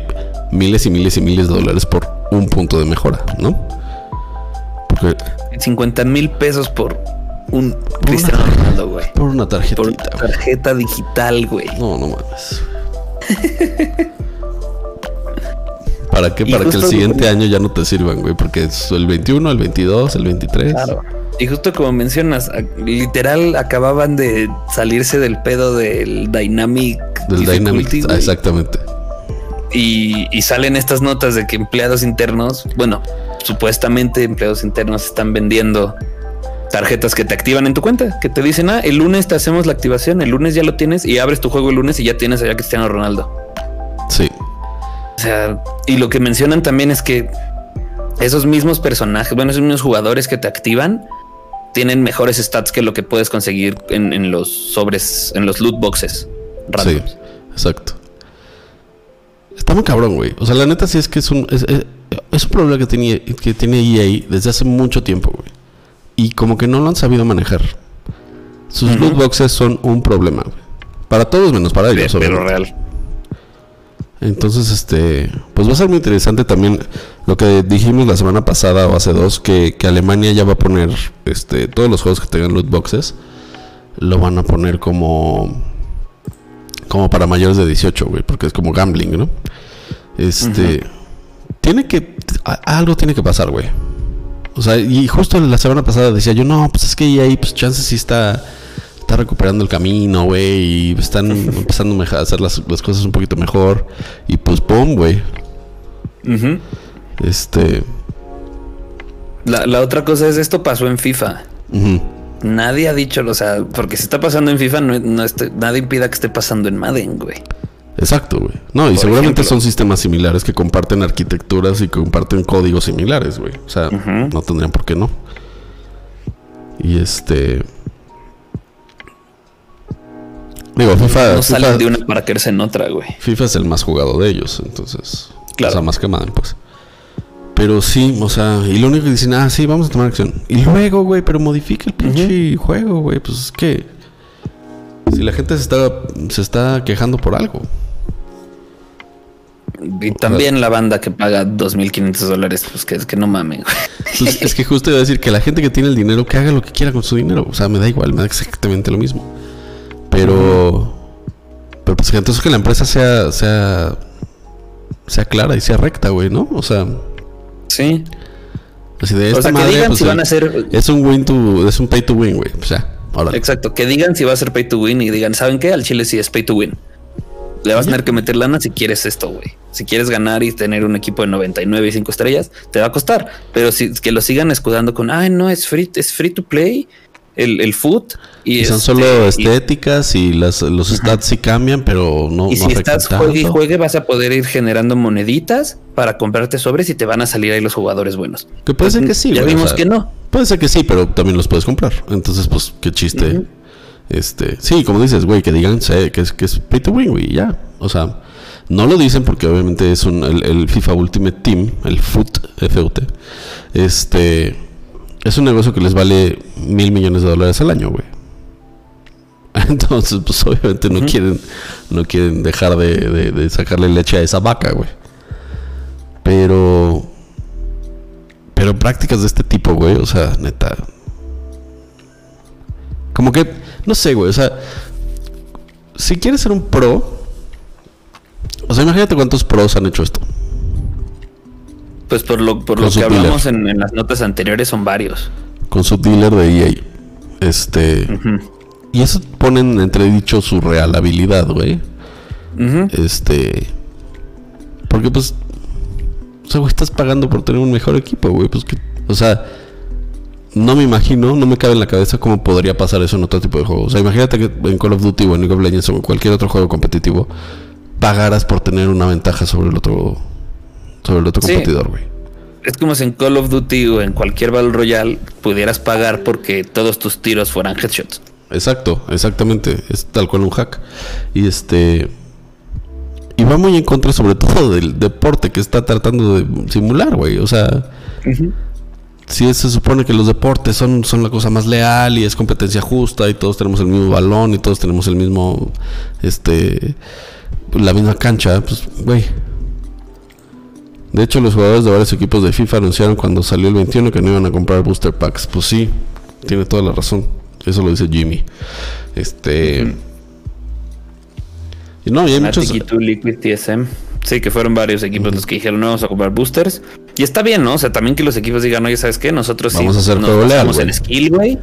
miles y miles y miles de dólares por un punto de mejora, ¿no? Porque 50 mil pesos por un Cristiano Ronaldo, güey. por una Por tarjetita, una güey. tarjeta digital, güey. No, no mames. ¿Para qué? Para que el siguiente año ya no te sirvan, güey. Porque es el 21, el 22, el 23. Claro. Y justo como mencionas, literal acababan de salirse del pedo del Dynamic. Del Dynamic. Ah, exactamente. Y, y salen estas notas de que empleados internos, bueno, supuestamente empleados internos están vendiendo tarjetas que te activan en tu cuenta, que te dicen, ah, el lunes te hacemos la activación, el lunes ya lo tienes y abres tu juego el lunes y ya tienes allá Cristiano Ronaldo. Sí. O sea, y lo que mencionan también es que esos mismos personajes, bueno, esos mismos jugadores que te activan, tienen mejores stats que lo que puedes conseguir en, en los sobres, en los loot boxes. Sí. randoms. Exacto. Está muy cabrón, güey. O sea, la neta sí es que es un, es, es- es un problema que tiene, que tiene EA desde hace mucho tiempo, güey. Y como que no lo han sabido manejar. Sus Ujú. loot boxes son un problema. Para todos menos para ellos, pero real. Entonces, este, pues va a ser muy interesante también lo que dijimos la semana pasada o hace dos, que, que Alemania ya va a poner, este, todos los juegos que tengan loot boxes, lo van a poner como, como para mayores de 18, güey, porque es como gambling, ¿no? Este, tiene que, a- algo tiene que pasar, güey. O sea, y justo la semana pasada decía yo, no, pues es que EA, pues chances sí está, está recuperando el camino, güey, y están empezando a hacer las, cosas un poquito mejor. Y pues, pum, güey. Este. La, otra cosa es, esto pasó en FIFA. Nadie ha dicho, o sea, porque si está pasando en FIFA, no, no nadie impida que esté pasando en Madden, güey. Exacto, güey. No, y seguramente son sistemas similares que comparten arquitecturas y comparten códigos similares, güey. O sea, no tendrían por qué no. Y este. Digo, FIFA. No salen de una para quererse en otra, güey. FIFA es el más jugado de ellos, entonces. Claro. O sea, más que Madden, pues. Pero sí, o sea, y lo único que dicen, ah, sí, vamos a tomar acción. Y luego, güey, pero modifica el pinche juego, güey. Pues es que. Si la gente se está, se está quejando por algo. Y también la banda que paga 2.500 dólares, pues que es que no mamen. Pues es que justo iba a decir que la gente que tiene el dinero, que haga lo que quiera con su dinero. O sea, me da igual, me da exactamente lo mismo. Pero... Pero pues que entonces que la empresa sea, sea, sea clara y sea recta, güey, ¿no? O sea... Sí. Así de esta o sea, que digan pues, si van a ser... Es un win to... Es un pay to win, güey. O sea, Exacto. Que digan si va a ser pay to win y digan, ¿saben qué? Al Chile sí es pay to win. Le vas a tener que meter lana si quieres esto, güey. Si quieres ganar y tener un equipo de 99 y 5 estrellas, te va a costar. Pero si que lo sigan escudando con, ay, no, es free, es free to play, el, el foot. Y, son este, solo estéticas y, las, los stats sí cambian, pero no. Y si estás juegue y juegue, vas a poder ir generando moneditas para comprarte sobres y te van a salir ahí los jugadores buenos. Que puede ser que sí, Ya vimos que no. Puede ser que sí, pero también los puedes comprar. Entonces, pues, qué chiste. Este, sí, como dices, güey, que digan que es, que es pay to win, güey, ya. O sea, no lo dicen porque obviamente es un, el, FIFA Ultimate Team, el FUT, FUT, este, es un negocio que les vale mil millones de dólares al año, güey. Entonces, pues obviamente no quieren, no quieren dejar de, de sacarle leche a esa vaca, güey. Pero, pero prácticas de este tipo, güey, o sea, neta. Como que no sé, güey. O sea, si quieres ser un pro. O sea, imagínate cuántos pros han hecho esto. Pues por lo, por lo que hablamos en, las notas anteriores son varios. Con su dealer de EA. Este. Y eso pone en entredicho su real habilidad, güey. Este. Porque pues. O sea, güey, estás pagando por tener un mejor equipo, güey. Pues que. O sea no me imagino, no me cabe en la cabeza cómo podría pasar eso en otro tipo de juego. O sea, imagínate que en Call of Duty o en League of Legends o en cualquier otro juego competitivo pagaras por tener una ventaja sobre el otro sobre el otro competidor, güey. Es como si en Call of Duty o en cualquier Battle Royale pudieras pagar porque todos tus tiros fueran headshots. Exacto, exactamente, es tal cual un hack. Y este y va muy en contra sobre todo del deporte que está tratando de simular, güey, o sea, si se supone que los deportes son, son la cosa más leal y es competencia justa y todos tenemos el mismo balón y todos tenemos el mismo, este, la misma cancha, pues, güey. De hecho, los jugadores de varios equipos de FIFA anunciaron cuando salió el 21 que no iban a comprar booster packs. Pues sí, tiene toda la razón. Eso lo dice Jimmy. Este. Y no, y hay muchos. Liquid TSM. Sí, que fueron varios equipos los que dijeron, no vamos a comprar boosters. Y está bien, ¿no? O sea, también que los equipos digan, oye, ¿sabes qué? Nosotros vamos a hacer nos basamos en skill, güey.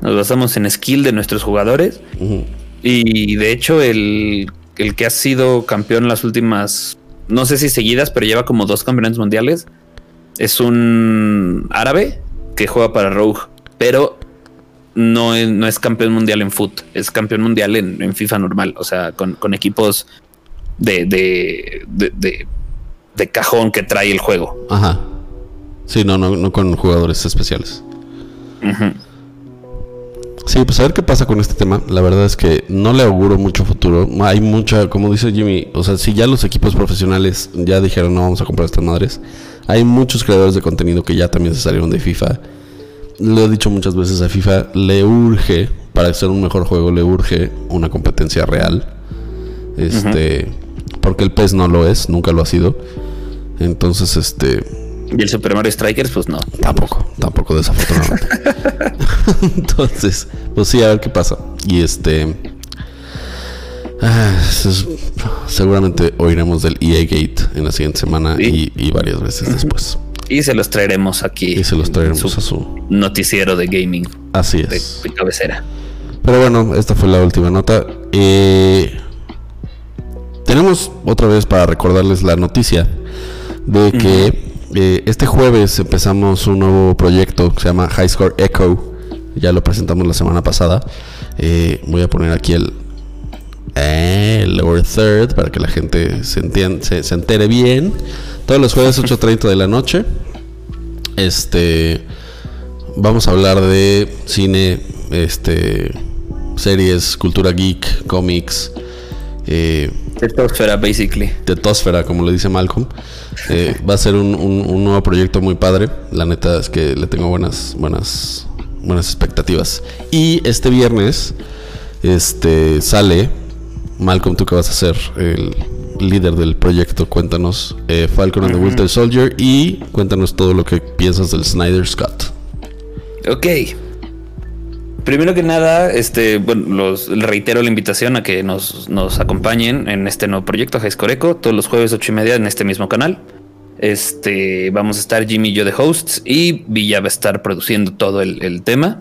Nos basamos en skill de nuestros jugadores. Y de hecho, el, el que ha sido campeón las últimas, no sé si seguidas, pero lleva como dos campeonatos mundiales. Es un árabe que juega para Rogue, pero no es, no es campeón mundial en foot, es campeón mundial en, FIFA normal, o sea, con, con equipos de, de, de, cajón que trae el juego. Ajá. Sí, no, no, no con jugadores especiales. Sí, pues a ver qué pasa con este tema. La verdad es que no le auguro mucho futuro. Hay mucha, como dice Jimmy, o sea, si ya los equipos profesionales ya dijeron no vamos a comprar estas madres, hay muchos creadores de contenido que ya también se salieron de FIFA. Lo he dicho muchas veces a FIFA, le urge, para hacer un mejor juego, le urge una competencia real. Este porque el pez no lo es, nunca lo ha sido. Entonces, este. ¿Y el Super Mario Strikers? Pues no. Tampoco, tampoco, desafortunadamente. Entonces, pues sí, a ver qué pasa. Y este. Ah, seguramente oiremos del EA Gate en la siguiente semana y, varias veces después. Y se los traeremos aquí. Y se los traeremos a su noticiero de gaming. Así es. De, cabecera. Pero bueno, esta fue la última nota. Eh, tenemos otra vez para recordarles la noticia de que eh, este jueves empezamos un nuevo proyecto que se llama High Score Echo. Ya lo presentamos la semana pasada. Eh, voy a poner aquí el, el lower third para que la gente se, entienda, se entere bien. Todos los jueves 8.30 de la noche. Este. Vamos a hablar de cine, este, series, cultura geek, cómics. Eh, Tetósfera, basically. Tetósfera, como le dice Malcolm. Eh, va a ser un, nuevo proyecto muy padre. La neta es que le tengo buenas, buenas, buenas expectativas. Y este viernes, este, sale. Malcolm, ¿tú qué vas a hacer? El, líder del proyecto, cuéntanos eh, Falcon and the Winter Soldier y cuéntanos todo lo que piensas del Snyder Scott. Ok. Primero que nada, este, bueno, los reitero la invitación a que nos, acompañen en este nuevo proyecto, Coreco, todos los jueves ocho y media en este mismo canal. Este, vamos a estar Jimmy y yo de hosts y Villa va a estar produciendo todo el, tema.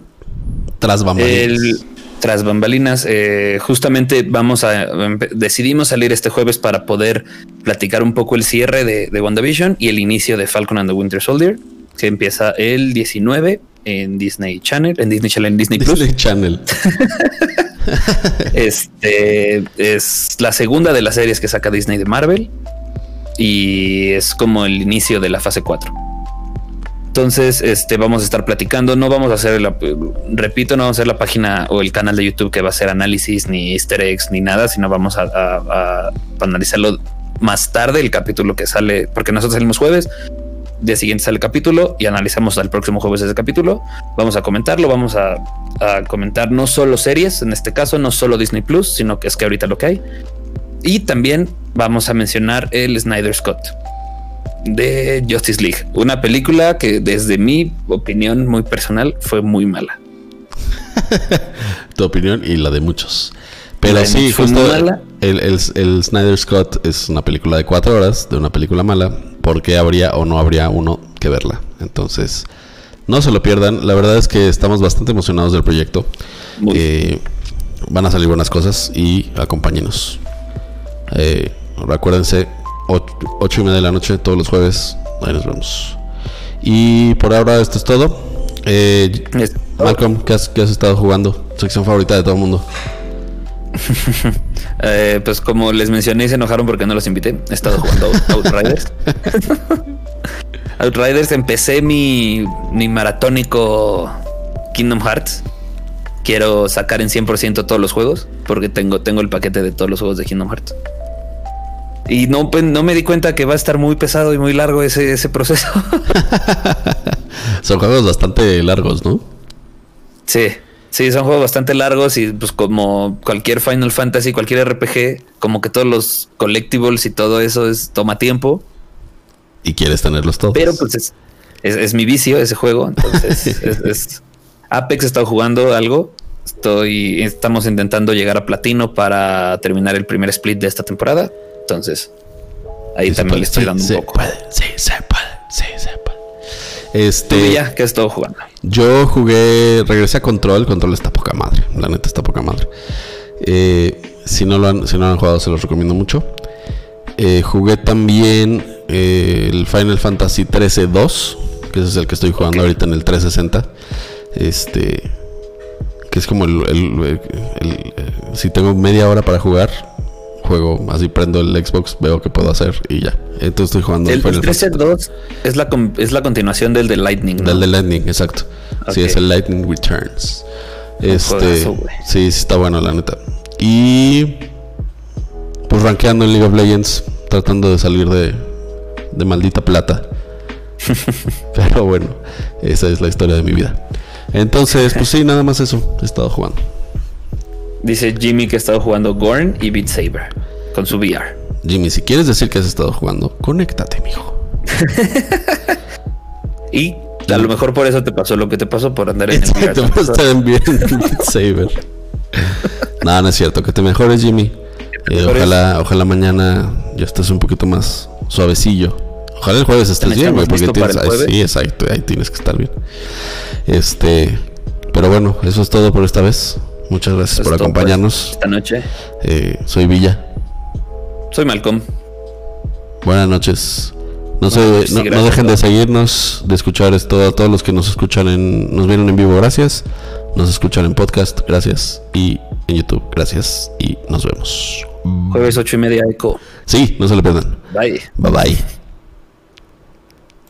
Tras bambalinas. tras bambalinas, eh, justamente vamos a decidimos salir este jueves para poder platicar un poco el cierre de, de WandaVision y el inicio de Falcon and the Winter Soldier, que empieza el 19 en Disney Channel, en Disney Channel, en Disney, Disney Channel. este es la segunda de las series que saca Disney de Marvel y es como el inicio de la fase 4. Entonces, este vamos a estar platicando. No vamos a hacer, la, repito, no vamos a hacer la página o el canal de YouTube que va a hacer análisis ni Easter eggs ni nada, sino vamos a, a analizarlo más tarde el capítulo que sale, porque nosotros salimos jueves día siguiente sale capítulo y analizamos al próximo jueves ese capítulo. Vamos a comentarlo, vamos a, comentar no solo series, en este caso, no solo Disney Plus, sino que es que ahorita lo que hay. Y también vamos a mencionar el Snyder Scott de Justice League, una película que desde mi opinión muy personal fue muy mala. tu opinión y la de muchos. Pero sí, justo el, el, el, Snyder Scott es una película de cuatro horas, de una película mala, porque habría o no habría uno que verla. Entonces, no se lo pierdan. La verdad es que estamos bastante emocionados del proyecto. Eh, van a salir buenas cosas y acompáñenos. Eh, recuérdense, 8 y media de la noche todos los jueves. Ahí nos vemos. Y por ahora esto es todo. Eh, Malcolm, ¿qué has, ¿qué has estado jugando? Sección favorita de todo el mundo. Eh, pues como les mencioné, se enojaron porque no los invité. He estado jugando Outriders. Outriders, empecé mi, mi maratónico Kingdom Hearts. Quiero sacar en 100% todos los juegos porque tengo, tengo el paquete de todos los juegos de Kingdom Hearts. Y no, pues, no me di cuenta que va a estar muy pesado y muy largo ese, ese proceso. Son juegos bastante largos, ¿no? Sí. Sí, son juegos bastante largos y pues como cualquier Final Fantasy, cualquier RPG, como que todos los collectibles y todo eso es toma tiempo. Y quieres tenerlos todos. Pero pues es, es, mi vicio ese juego. Entonces es, Apex he estado jugando algo. Estoy, estamos intentando llegar a platino para terminar el primer split de esta temporada. Entonces, ahí también le estoy dando un poco. sí, se puede, sí, se puede. Este, ya? ¿Qué has estado jugando? Yo jugué, regresé a Control. Control está poca madre. La neta está poca madre. Eh, si, no lo han, si no han jugado, se los recomiendo mucho. Eh, jugué también eh, el Final Fantasy 13 2, que ese es el que estoy jugando ahorita en el 360. Este, que es como el, el, si tengo media hora para jugar, juego, así prendo el Xbox, veo qué puedo hacer y ya. Entonces estoy jugando el, el 2 es la, es la continuación del de Lightning. Del de Lightning, exacto. Sí, es el Lightning Returns. Este, sí, sí, está bueno, la neta. Y pues rankeando en League of Legends, tratando de salir de, de maldita plata. Pero bueno, esa es la historia de mi vida. Entonces, pues sí, nada más eso. He estado jugando. Dice Jimmy que ha estado jugando Gorn y Beat Saber con su VR. Jimmy, si quieres decir que has estado jugando, conéctate, mijo. y a lo mejor por eso te pasó lo que te pasó por andar en Exacto, el estar en Beat Saber. no, no es cierto. Que te mejores, Jimmy. Eh, ojalá, ojalá mañana ya estés un poquito más suavecillo. Ojalá el jueves estés bien, güey, porque tienes, sí, exacto, ahí tienes que estar bien. Este, pero bueno, eso es todo por esta vez. Muchas gracias por acompañarnos. esta noche. Eh, soy Villa. Soy Malcolm. Buenas noches. No, se, no, dejen de seguirnos, de escuchar esto a todos los que nos escuchan en, nos vienen en vivo, gracias. Nos escuchan en podcast, gracias. Y en YouTube, gracias. Y nos vemos. Jueves ocho y media, Eco. Sí, no se lo pierdan. Bye. Bye bye.